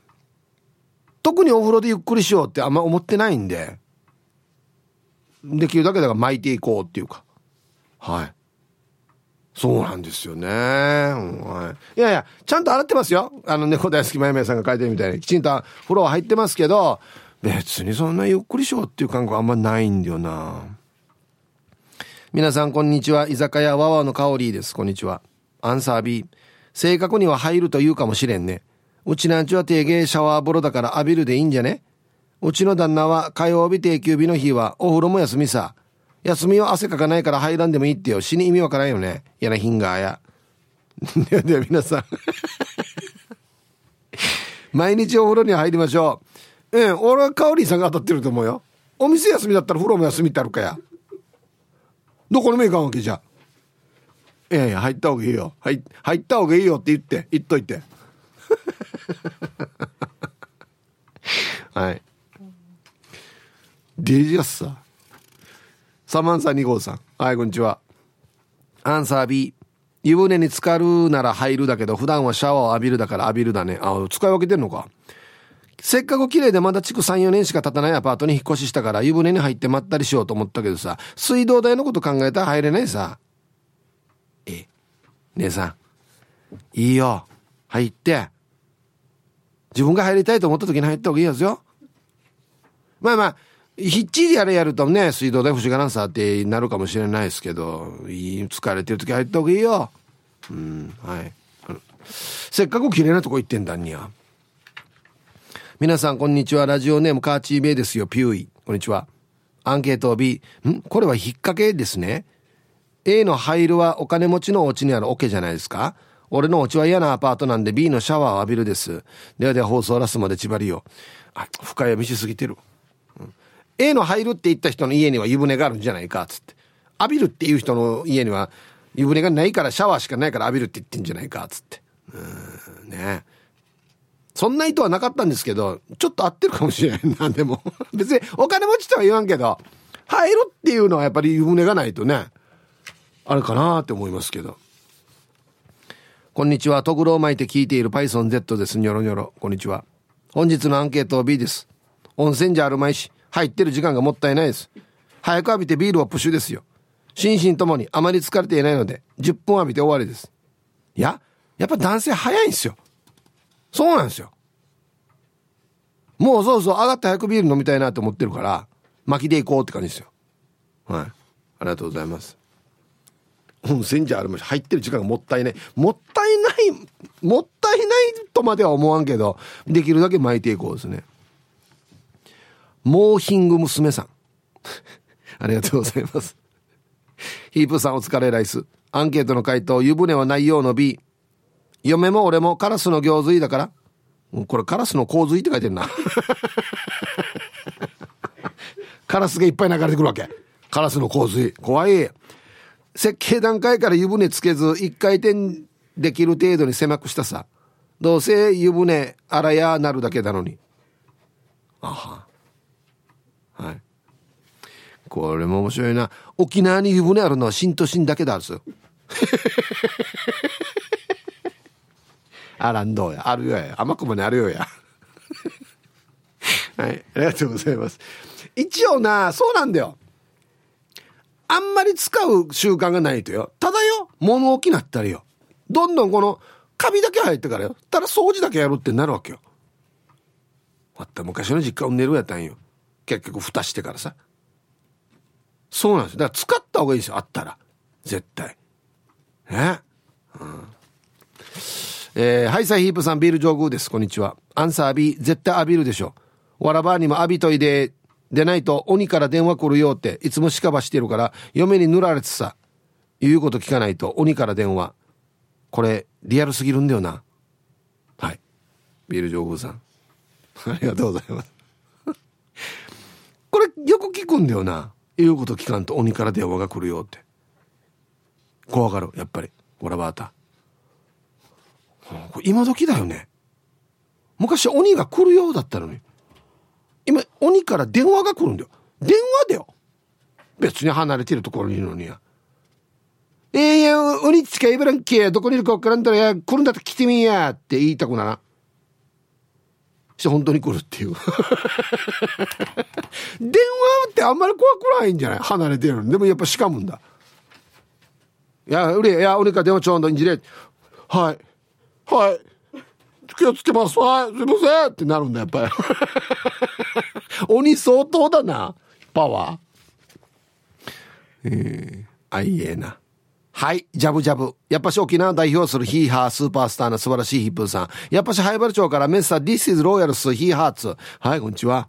特にお風呂でゆっくりしようってあんま思ってないんで、できるだけだから巻いていこうっていうか。はい。そうなんですよね。はい。いやいや、ちゃんと洗ってますよ。あの、猫大好きまやまやさんが書いてるみたいに。きちんと風呂は入ってますけど、別にそんなゆっくりしようっていう感覚あんまないんだよな。皆さんこんにちは。居酒屋ワワの香りです。こんにちは。アンサー B。正確には入ると言うかもしれんね。うちなんちは定芸シャワー風呂だから浴びるでいいんじゃね？うちの旦那は火曜日定休日の日はお風呂も休みさ。休みは汗かかないから入らんでもいいってよ。死に意味わからんよね。やなヒンガーや。ではでは皆さん 毎日お風呂に入りましょう。ええ、俺はカオリーさんが当たってると思うよ。お店休みだったら風呂も休みってあるかや。どこにも行かんわけじゃ。ええ、入った方がいいよ。入入った方がいいよって言って、言っといて。はい。デジャスさ。サマンサ2号さん。はい、こんにちは。アンサー B。湯船に浸かるなら入るだけど、普段はシャワーを浴びるだから浴びるだね。あ、使い分けてんのか。せっかく綺麗でまだ築3、4年しか経たないアパートに引っ越ししたから湯船に入ってまったりしようと思ったけどさ、水道代のこと考えたら入れないさ。え、姉さん、いいよ。入って。自分が入りたいと思った時に入った方がいいやつよ。まあまあ、ひっちりやれやるとね、水道代欲しがらんさってなるかもしれないですけど、いい、疲れてる時入った方がいいよ。うん、はい。せっかく綺麗なとこ行ってんだにや。皆さん、こんにちは。ラジオネームカーチーベイですよ。ピューイ。こんにちは。アンケート B。ん？これは引っ掛けですね。A の入るはお金持ちのお家にあるオケじゃないですか俺のお家は嫌なアパートなんで B のシャワーを浴びるです。ではでは放送ラスまで縛りよ。あ、深読みしすぎてる。うん、A の入るって言った人の家には湯船があるんじゃないか、つって。浴びるっていう人の家には湯船がないからシャワーしかないから浴びるって言ってんじゃないか、つって。うん、ねそんな意図はなかったんですけど、ちょっと合ってるかもしれないな、でも。別にお金持ちとは言わんけど、入るっていうのはやっぱり湯船がないとね、あるかなって思いますけど。こんにちは。トグロを巻いて聞いている PythonZ です。ニョロニョロ。こんにちは。本日のアンケート B です。温泉じゃあるまいし、入ってる時間がもったいないです。早く浴びてビールをプッシュですよ。心身ともにあまり疲れていないので、10分浴びて終わりです。いや、やっぱ男性早いんですよ。そうなんですよ。もうそうそう、上がって早くビール飲みたいなって思ってるから、巻きでいこうって感じですよ。はい。ありがとうございます。温泉じゃあるまし入ってる時間がもったいない。もったいない、もったいないとまでは思わんけど、できるだけ巻いていこうですね。モーヒング娘さん。ありがとうございます。ヒープさんお疲れライス。アンケートの回答、湯船はないようの B。嫁も俺もカラスの行水だから。これカラスの洪水って書いてるな。カラスがいっぱい流れてくるわけ。カラスの洪水。怖い。設計段階から湯船つけず、一回転できる程度に狭くしたさ。どうせ湯船あらやなるだけなのに。あは。はい。これも面白いな。沖縄に湯船あるのは新都心だけだあるすよ。あらんどうや？あるよや。甘くもねあるよや。はい、ありがとうございます。一応な、そうなんだよ。あんまり使う習慣がないとよ。ただよ、物置なったりよ。どんどんこの、カビだけ入ってからよ。ただ掃除だけやるってなるわけよ。また昔の実家を寝るやったんよ。結局蓋してからさ。そうなんですよ。だから使った方がいいですよ。あったら。絶対。ね。うん。えー、ハイサイヒープさんビール上宮です。こんにちは。アンサー B、絶対浴びるでしょ。わらばにも浴びといで、でないと鬼から電話来るよって、いつもしかばしてるから、嫁に塗られてさ、言うこと聞かないと鬼から電話。これ、リアルすぎるんだよな。はい。ビール上宮さん。ありがとうございます。これ、よく聞くんだよな。言うこと聞かんと鬼から電話が来るよって。怖がる、やっぱり。わらばーた。今時だよね。昔鬼が来るようだったのに。今、鬼から電話が来るんだよ。電話だよ。別に離れてるところにいるのにや。えー、いや、鬼つかいぶらんけどこにいるか分からんだらや、来るんだったら来てみんやって言いたくなら。して本当に来るっていう。電話ってあんまり怖くないんじゃない？離れてるのでもやっぱしかむんだ。いや、うれ、いや、鬼か電話ちょんどんじれ。はい。はい。気をつけます。はい。すいません。ってなるんだ、やっぱり。鬼相当だな。パワー。えー、あいえな。はい、ジャブジャブ。やっぱし沖縄代表するヒーハースーパースターの素晴らしいヒップーさん。やっぱしハイバル町からメッサー This is Royals ヒーハーツ。はい、こんにちは。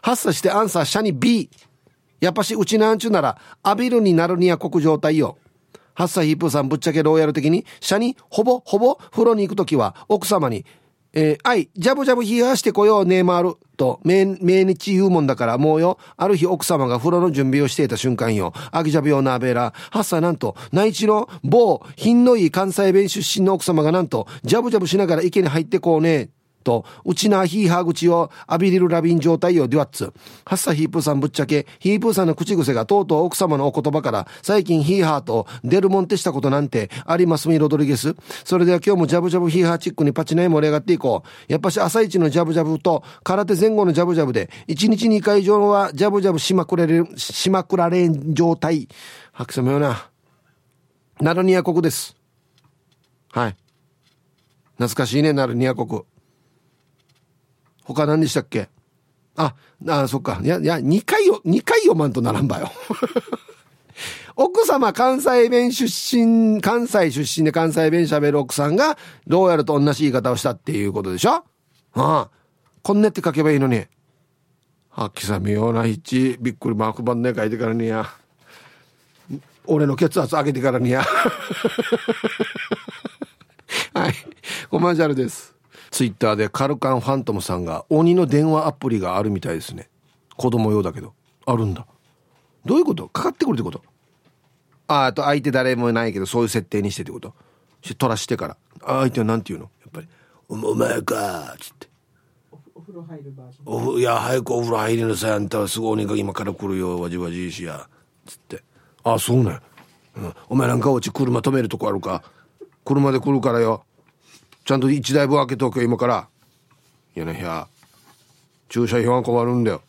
発作してアンサーシャニ B。やっぱしうちなんちゅうなら、アビルになるには国状態よ。ハッサヒープーさんぶっちゃけローヤル的に、シャにほぼほぼ風呂に行くときは奥様に、えー、あい、ジャブジャブ冷やしてこよう、ネーマール。と、命日言うもんだから、もうよ、ある日奥様が風呂の準備をしていた瞬間よ、アギジャブ用ナーベラ、ハッサなんと、内地の某、品のいい関西弁出身の奥様がなんと、ジャブジャブしながら池に入ってこうね、と、うちなヒーハー口を浴びれるラビン状態をデュアッツ。ハッサヒープーさんぶっちゃけ、ヒープーさんの口癖がとうとう奥様のお言葉から、最近ヒーハーとデルモンテしたことなんてありますみロドリゲス。それでは今日もジャブジャブヒーハーチックにパチナイ盛り上がっていこう。やっぱし朝一のジャブジャブと空手前後のジャブジャブで、1日2回以上はジャブジャブしまくれる、しまくられん状態。白様よな。ナルニア国です。はい。懐かしいね、ナルニア国。他何でしたっけ？あ、あ、そっか。いや、いや、2回よ、2回読まんとならんばよ。奥様関西弁出身、関西出身で関西弁喋る奥さんが、どうやると同じ言い方をしたっていうことでしょ？ああ。こんねって書けばいいのに。はっきさみような一、びっくりマーク番ね書いてからにや。俺の血圧上げてからにや。はい。コマーシャルです。ツイッターでカルカンファントムさんが鬼の電話アプリがあるみたいですね。子供用だけど。あるんだ。どういうこと？かかってくるってこと？ああと相手誰もないけどそういう設定にしてってこと？取らしてから。相手は何て言うの？やっぱり「お前か」っつって。お風呂入るバージョン。いや早くお風呂入りなさい。あんたはすごい鬼が今から来るよ。わじわじしや。つって。ああそうね、うん、お前なんかうち車止めるとこあるか？車で来るからよちゃんと一台分開けておけ今から。いやね部屋駐車費は困るんだよ。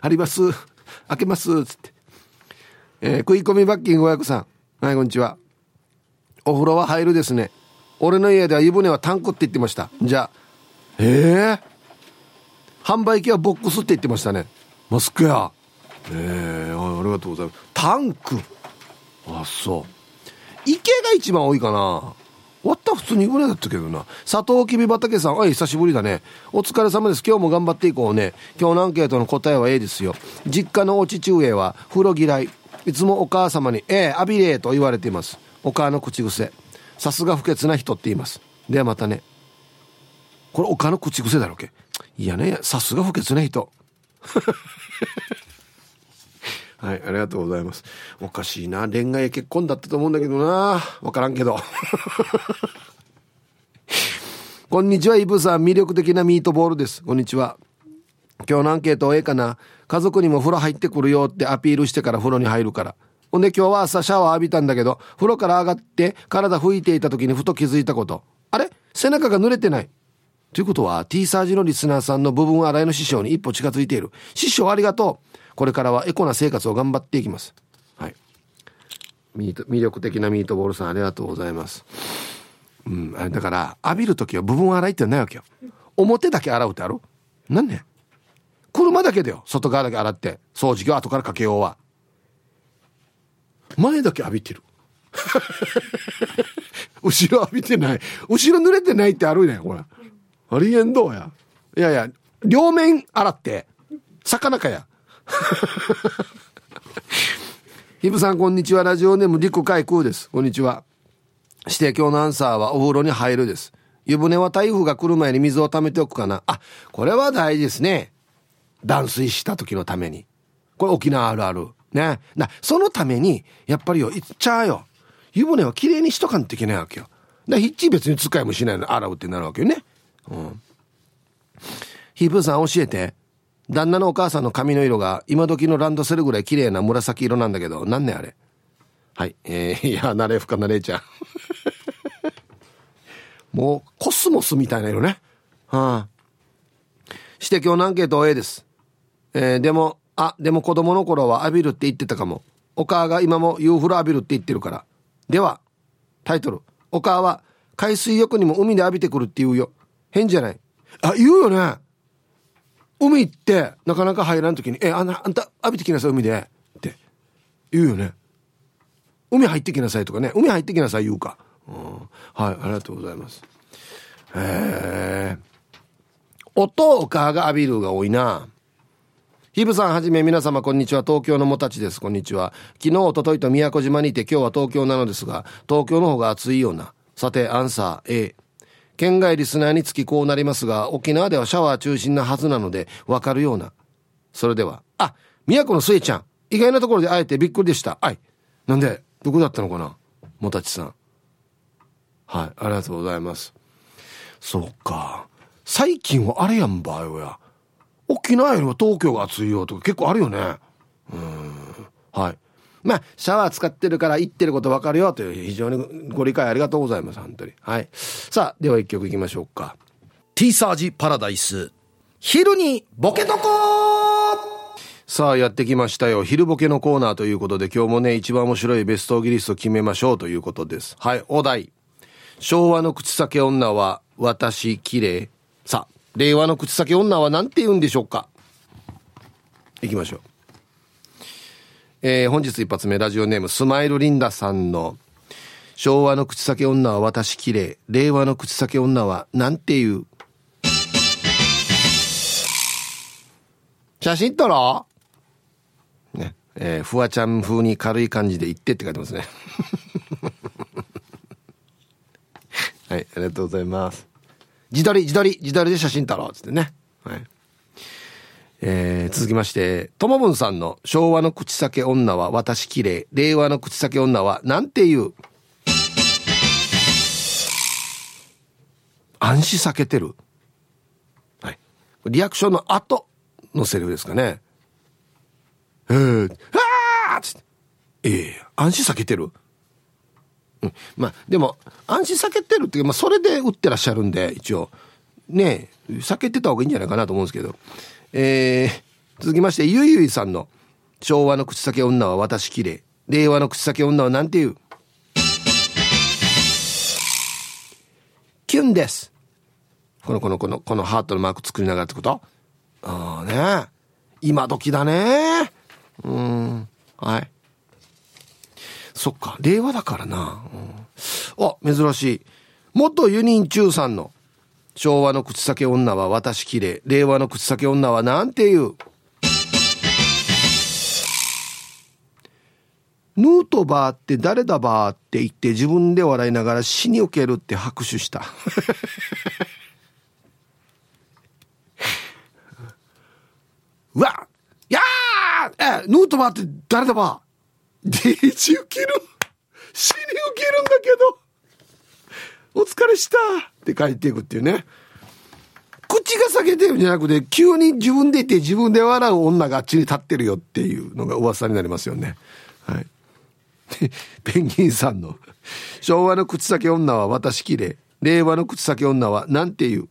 あります。開けます。つって。えー、食い込みバッキング500さん。はいこんにちは。お風呂は入るですね。俺の家では湯船はタンクって言ってました。じゃあ。ええー、販売機はボックスって言ってましたね。マスクや。ええー、ありがとうございます。タンク。あそう。池が一番多いかな終わった普通にぐらいだったけどな。佐藤きび畑さん、はい、久しぶりだね。お疲れ様です。今日も頑張っていこうね。今日のアンケートの答えは A ですよ。実家のお父上は風呂嫌い。いつもお母様に、ええ、アビレーと言われています。お母の口癖。さすが不潔な人って言います。ではまたね。これお母の口癖だろけ。いやね、さすが不潔な人。はい、ありがとうございます。おかしいな。恋愛結婚だったと思うんだけどな。わからんけど。こんにちは、イブさん。魅力的なミートボールです。こんにちは。今日のアンケートええかな家族にも風呂入ってくるよってアピールしてから風呂に入るから。ほんで今日は朝シャワー浴びたんだけど、風呂から上がって体拭いていた時にふと気づいたこと。あれ？背中が濡れてない。ということは T サージのリスナーさんの部分洗いの師匠に一歩近づいている師匠ありがとうこれからはエコな生活を頑張っていきます。はい。ミート魅力的なミートボールさんありがとうございます。うんあれだから浴びる時は部分洗いってないわけよ。表だけ洗うってある？なんね車だけだよ。外側だけ洗って。掃除機を後からかけようは。前だけ浴びてる。後ろ浴びてない。後ろ濡れてないってあるねこれありえんどうや。いやいや両面洗って。魚かや ヒブさんこんにちは。ラジオネームリコカイクーです。こんにちは。して今日のアンサーはお風呂に入るです。湯船は台風が来る前に水を溜めておくかな。あこれは大事ですね。断水した時のために。これ沖縄あるある。ね。なそのためにやっぱりよいっちゃうよ。湯船はきれいにしとかんといけないわけよ。だヒッチ別に使いもしないの。洗うってなるわけよね。うん。ヒープーさん教えて。旦那のお母さんの髪の色が今時のランドセルぐらい綺麗な紫色なんだけどなんねあれ。はい。えー、いやなれふかなれちゃん もうコスモスみたいな色ね。はあ。して今日のアンケート A です。えー、でもあでも子供の頃は浴びるって言ってたかも。お母が今も夕風呂浴びるって言ってるから。ではタイトル。お母は海水浴にも海で浴びてくるって言うよ。変じゃない。あ言うよね。海行ってなかなか入らん時に「えあんあんた浴びてきなさい海で」って言うよね海入ってきなさいとかね海入ってきなさい言うか、うん、はいありがとうございます。へえおとお母が浴びるが多いな。ヒブさんはじめ皆様こんにちは。東京のもたちです。こんにちは。昨日おとといと宮古島にいて今日は東京なのですが東京の方が暑いような。さてアンサー A 県外リスナーにつきこうなりますが沖縄ではシャワー中心なはずなのでわかるような。それではあ宮古の末ちゃん。意外なところで会えてびっくりでした。はいなんでどこだったのかな？もたちさん。はいありがとうございます。そうか。最近はあれやんばよや。沖縄よりは東京が暑いよとか結構あるよね。うん。はい。まあシャワー使ってるから言ってることわかるよという非常にご理解ありがとうございます本当に。はい。さあでは一曲いきましょうか。T サージパラダイス。昼にボケとこさあやってきましたよ。昼ボケのコーナーということで今日もね一番面白いベストギリスト決めましょうということです。はいお題。昭和の口先女は私綺麗。さあ令和の口先女は何て言うんでしょうか。いきましょうえー、本日一発目ラジオネームスマイルリンダさんの昭和の口先女は私綺麗。令和の口先女はなんていう？写真撮ろう？ね。えー、フワちゃん風に軽い感じで言ってって書いてますね。はいありがとうございます。自撮り自撮り自撮りで写真撮ろうっつってね。はい。えー、続きまして、ともぶんさんの昭和の口先女は私綺麗、令和の口先女はなんていう？暗視避けてる。はい。リアクションの後のセリフですかね。えー、あーつって。ええー、暗視避けてるうん。まあ、でも、暗視避けてるっていうか、まあ、それで打ってらっしゃるんで、一応。ねえ、避けてた方がいいんじゃないかなと思うんですけど。えー、続きまして、ゆいゆいさんの昭和の口先女は私綺麗。令和の口先女はなんていう？キュンです。この、この、この、このハートのマーク作りながらってこと？ああね。今時だね。うん。はい。そっか、令和だからな。うん、あ、珍しい。元ユニン中さんの昭和の口先女は私綺麗。令和の口先女はなんていう。ヌートバーって誰だバーって言って自分で笑いながら死に受けるって拍手した。うわやー！え、ヌートバーって誰だバーデージ受ける。死に受けるんだけど。お疲れした。って帰っていくっていうね。口が裂けてるんじゃなくて、急に自分でいて自分で笑う女があっちに立ってるよっていうのが噂になりますよね。はい。ペンギンさんの、昭和の口先女は私きれい。令和の口先女はなんて言う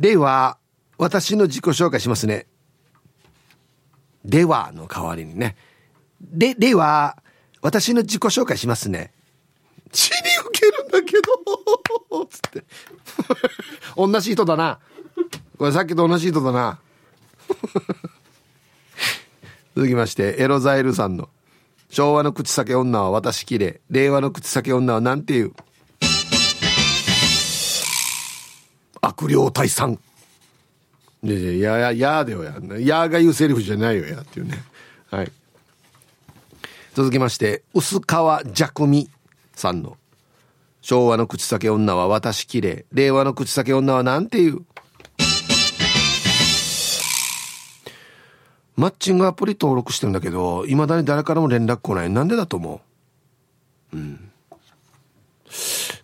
令和、私の自己紹介しますね。ではの代わりにね。で、では、私の自己紹介しますね。血に受けるんだけど、つって。同じ人だな。これさっきと同じ人だな。続きまして、エロザイルさんの。昭和の口裂け女は私綺麗。令和の口裂け女は何て言う悪霊退散。いやいや、や、やだよや。やが言うセリフじゃないよや。っていうね。はい。続きまして、薄皮じゃみ。3の。昭和の口先女は私綺麗令和の口先女は何ていう。マッチングアプリ登録してんだけどいまだに誰からも連絡来ない。なんでだと思う?うん。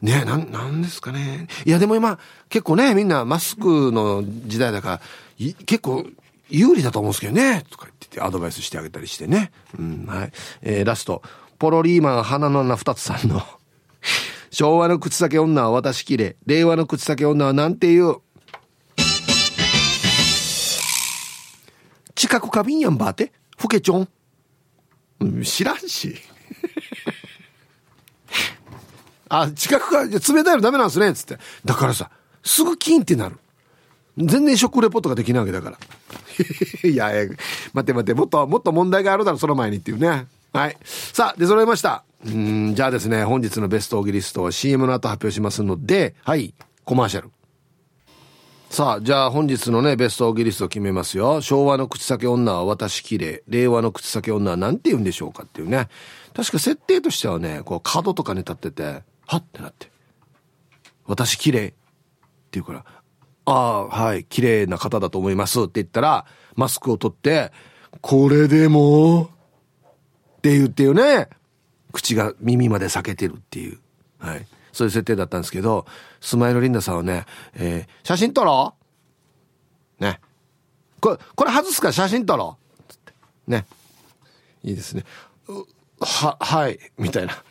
ねえ何ですかね。いやでも今結構ねみんなマスクの時代だから結構有利だと思うんですけどね。とか言ってアドバイスしてあげたりしてね。うんはい。えー、ラスト。ポロリーマン花の穴二つさんの 昭和の口先女は私きれ、令和の口先女はなんて言う近く過敏やんばってふけちょん。知らんし。あ、近くか、冷たいのダメなんすね、つって。だからさ、すぐキンってなる。全然食レポとかできないわけだから。いや、待って待って、もっと、もっと問題があるだろ、その前にっていうね。はい。さあ、出揃いました。うん、じゃあですね、本日のベストオギリストは CM の後発表しますので、はい、コマーシャル。さあ、じゃあ本日のね、ベストオギリストを決めますよ。昭和の口先女は私綺麗。令和の口先女は何て言うんでしょうかっていうね。確か設定としてはね、こう角とかに立ってて、はってなって。私綺麗って言うから、ああ、はい、綺麗な方だと思いますって言ったら、マスクを取って、これでもって言ってよね。口が耳まで裂けてるっていう。はい。そういう設定だったんですけど、スマイルリンダさんはね、えー、写真撮ろうね。これ、これ外すから写真撮ろうつって。ね。いいですね。は、はい、みたいな。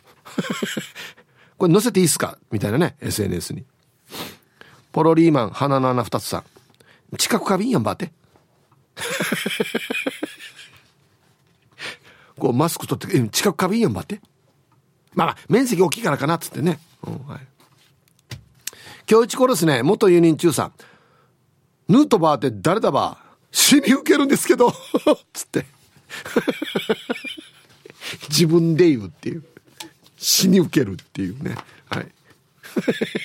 これ載せていいっすか？みたいなね、SNS に。ポロリーマン、鼻の穴二つさん。近く過敏やんばって。こうマスク取って、近く過敏やんばって。まあ、面積大きいからかなっつってね。うんはい、今日一頃ですね、元輸人中さん。ヌートバーって誰だば死に受けるんですけど つって。自分で言うっていう。死に受けるっていうね。はい。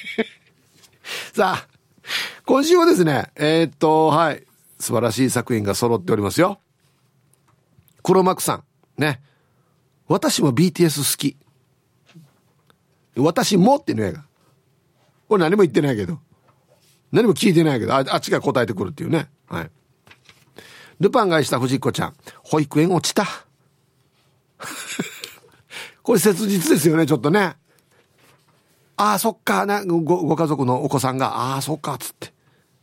さあ、今週はですね、えー、っと、はい。素晴らしい作品が揃っておりますよ。黒幕さん。ね。私も BTS 好き。私もってねえが。俺何も言ってないけど。何も聞いてないけど、ああっちが答えてくるっていうね。はい。ルパンがした藤子ちゃん。保育園落ちた。これ切実ですよね、ちょっとね。ああ、そっか、な、ご、ご家族のお子さんが、ああ、そっか、つって。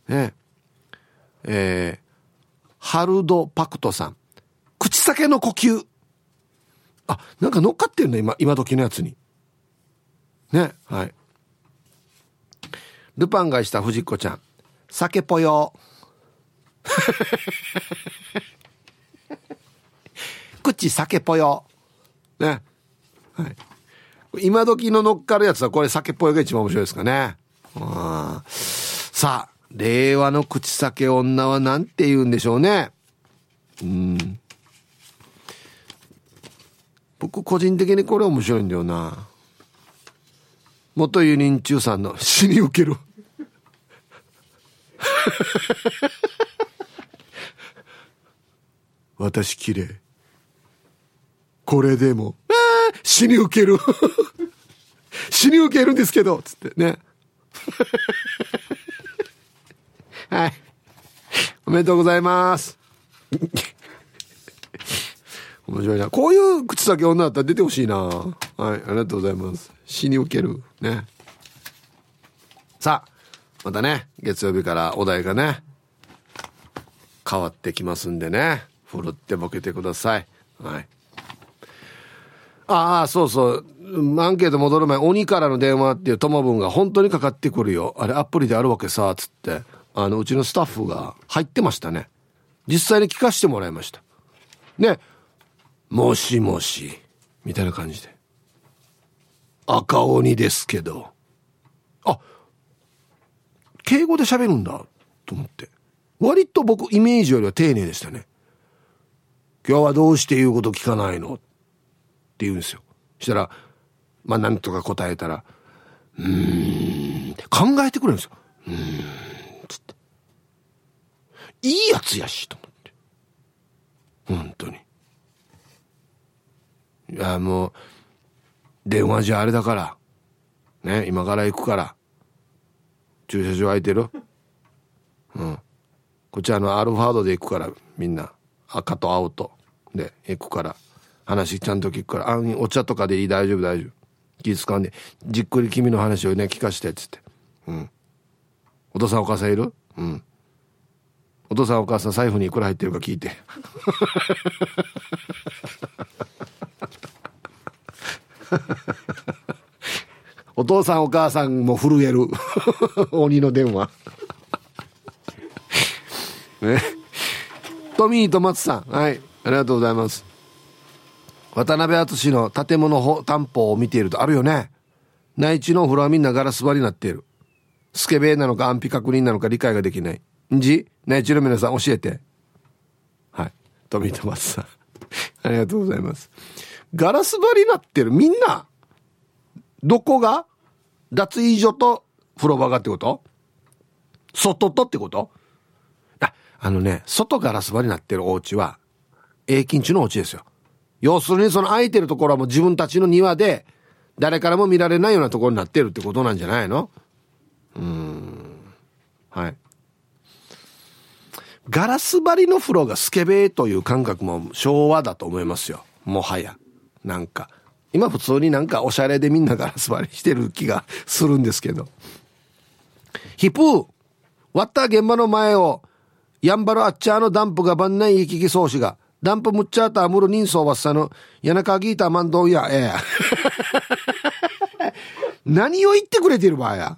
ねえ。えー、ハルドパクトさん。口先の呼吸。あ、なんか乗っかってるね、今、今時のやつに。ね、はい。ルパンがした藤子ちゃん。酒ぽよ。口酒ぽよ。ね。はい。今時の乗っかるやつはこれ酒っぽよが一番面白いですかね。さあ、令和の口酒女は何て言うんでしょうね。うん。僕個人的にこれ面白いんだよな。元輸人中さんの死に受ける。私綺麗。これでも。ああ死に受ける。死に受けるんですけど。つってね。はい。おめでとうございます。面白いな。こういう口先女だったら出てほしいな。はい、ありがとうございます。死に受ける。ね。さあ、またね、月曜日からお題がね、変わってきますんでね、ふるってボケてください。はい。ああ、そうそう。アンケート戻る前、鬼からの電話っていう友分が本当にかかってくるよ。あれアプリであるわけさ、つって。あのうちのスタッフが入ってましたね実際に聞かせてもらいましたねもしもし。みたいな感じで。赤鬼ですけど。あ敬語で喋るんだと思って。割と僕イメージよりは丁寧でしたね。今日はどうして言うこと聞かないの？って言うんですよ。したらまあなんとか答えたらうーん考えてくれるんですよ。うーんつって。いいやつやしと思って。本当に。いやもう電話じゃあれだから。ね今から行くから。駐車場空いてる？うん。こっちあのアルファードで行くからみんな。赤と青と。で行くから。話ちゃんと聞くから。あお茶とかでいい？大丈夫大丈夫。気使うんで。じっくり君の話をね聞かしてっつって。うん。お父さんお母さんいる？うん。お父さんお母さん財布にいくら入ってるか聞いて。お父さんお母さんも震える。鬼の電話。ね。トミーと松さん。はい。ありがとうございます。渡辺淳の建物担保を見ているとあるよね。内地のお風呂はみんなガラス張りになっている。スケベなのか安否確認なのか理解ができない。ん？じ？内地の皆さん教えて。はい。トミーと松さん。ありがとうございます。ガラス張りになってるみんなどこが？脱衣所と風呂場がってこと？外とってこと？あ、あのね、外ガラス張りになってるお家は、永金地のお家ですよ。要するにその空いてるところはもう自分たちの庭で、誰からも見られないようなところになってるってことなんじゃないの？うーん。はい。ガラス張りの風呂がスケベという感覚も昭和だと思いますよ。もはや。なんか。今普通になんかおしゃれでみんなガラス張りしてる気がするんですけど。ヒプー割った現場の前を、やんばるあっちゃーのダンプが万内行き来そうしが、ダンプむっちゃーたあむる人相わっさの、やなかぎいたまんどんや、ええ。何を言ってくれてる場合や。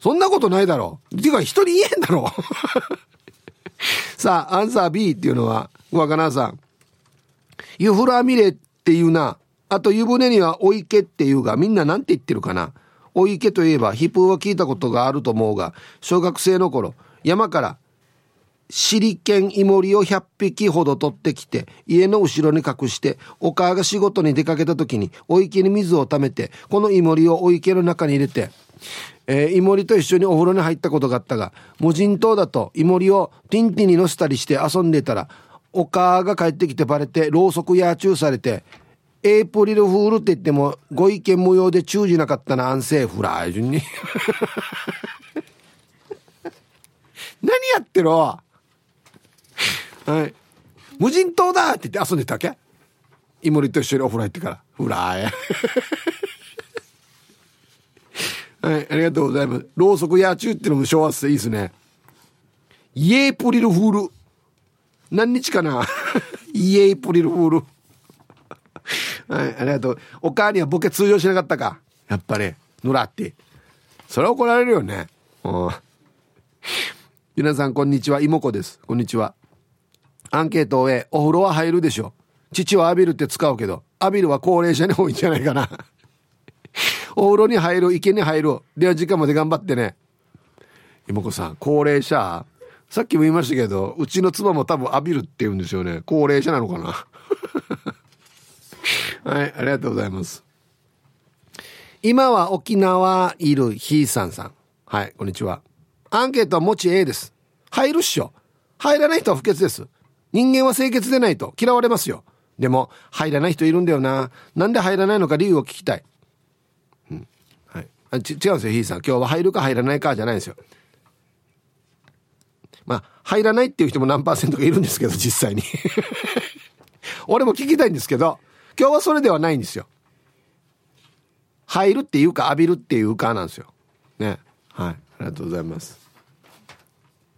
そんなことないだろう。ていうか人に言えんだろう。さあ、アンサー B っていうのは、若菜さん。ユフラミレっていうな。あと湯船にはお池っていうが、みんななんて言ってるかな。お池といえば、ヒプーは聞いたことがあると思うが、小学生の頃、山から、シリケンイモリを100匹ほど取ってきて、家の後ろに隠して、お母が仕事に出かけた時に、お池に水を溜めて、このイモリをお池の中に入れて、えー、イモリと一緒にお風呂に入ったことがあったが、無人島だとイモリをティンティに乗せたりして遊んでたら、お母が帰ってきてバレて、ろうそくや注されて、エイプリルフールって言っても、ご意見無用で注意なかったな、安静フラー順に。何やってろ？はい。無人島だって言って遊んでたわけ？イモリと一緒にお風呂入ってから。フラー。はい、ありがとうございます。ろうそくや中ってのも昭和っていいですね。イエープリルフール。何日かな？イエープリルフール。はい、ありがとう。お母にはボケ通用しなかったか？やっぱり、ぬらって。それは怒られるよね。皆さん、こんにちは。妹子です。こんにちは。アンケートを終え、お風呂は入るでしょ。父は浴びるって使うけど、浴びるは高齢者に多いんじゃないかな。お風呂に入る、池に入る。では時間まで頑張ってね。妹子さん、高齢者？さっきも言いましたけど、うちの妻も多分浴びるって言うんですよね。高齢者なのかな。はい、ありがとうございます。今は沖縄いるひーさんさん。はい、こんにちは。アンケートはもち A です。入るっしょ。入らない人は不潔です。人間は清潔でないと嫌われますよ。でも、入らない人いるんだよな。なんで入らないのか理由を聞きたい。うん。はい。あち違うんですよ、ひーさん。今日は入るか入らないかじゃないんですよ。入らないっていう人も何パーセントかいるんですけど、実際に。俺も聞きたいんですけど、今日はそれではないんですよ。入るっていうか浴びるっていうかなんですよ。ね。はい。ありがとうございます。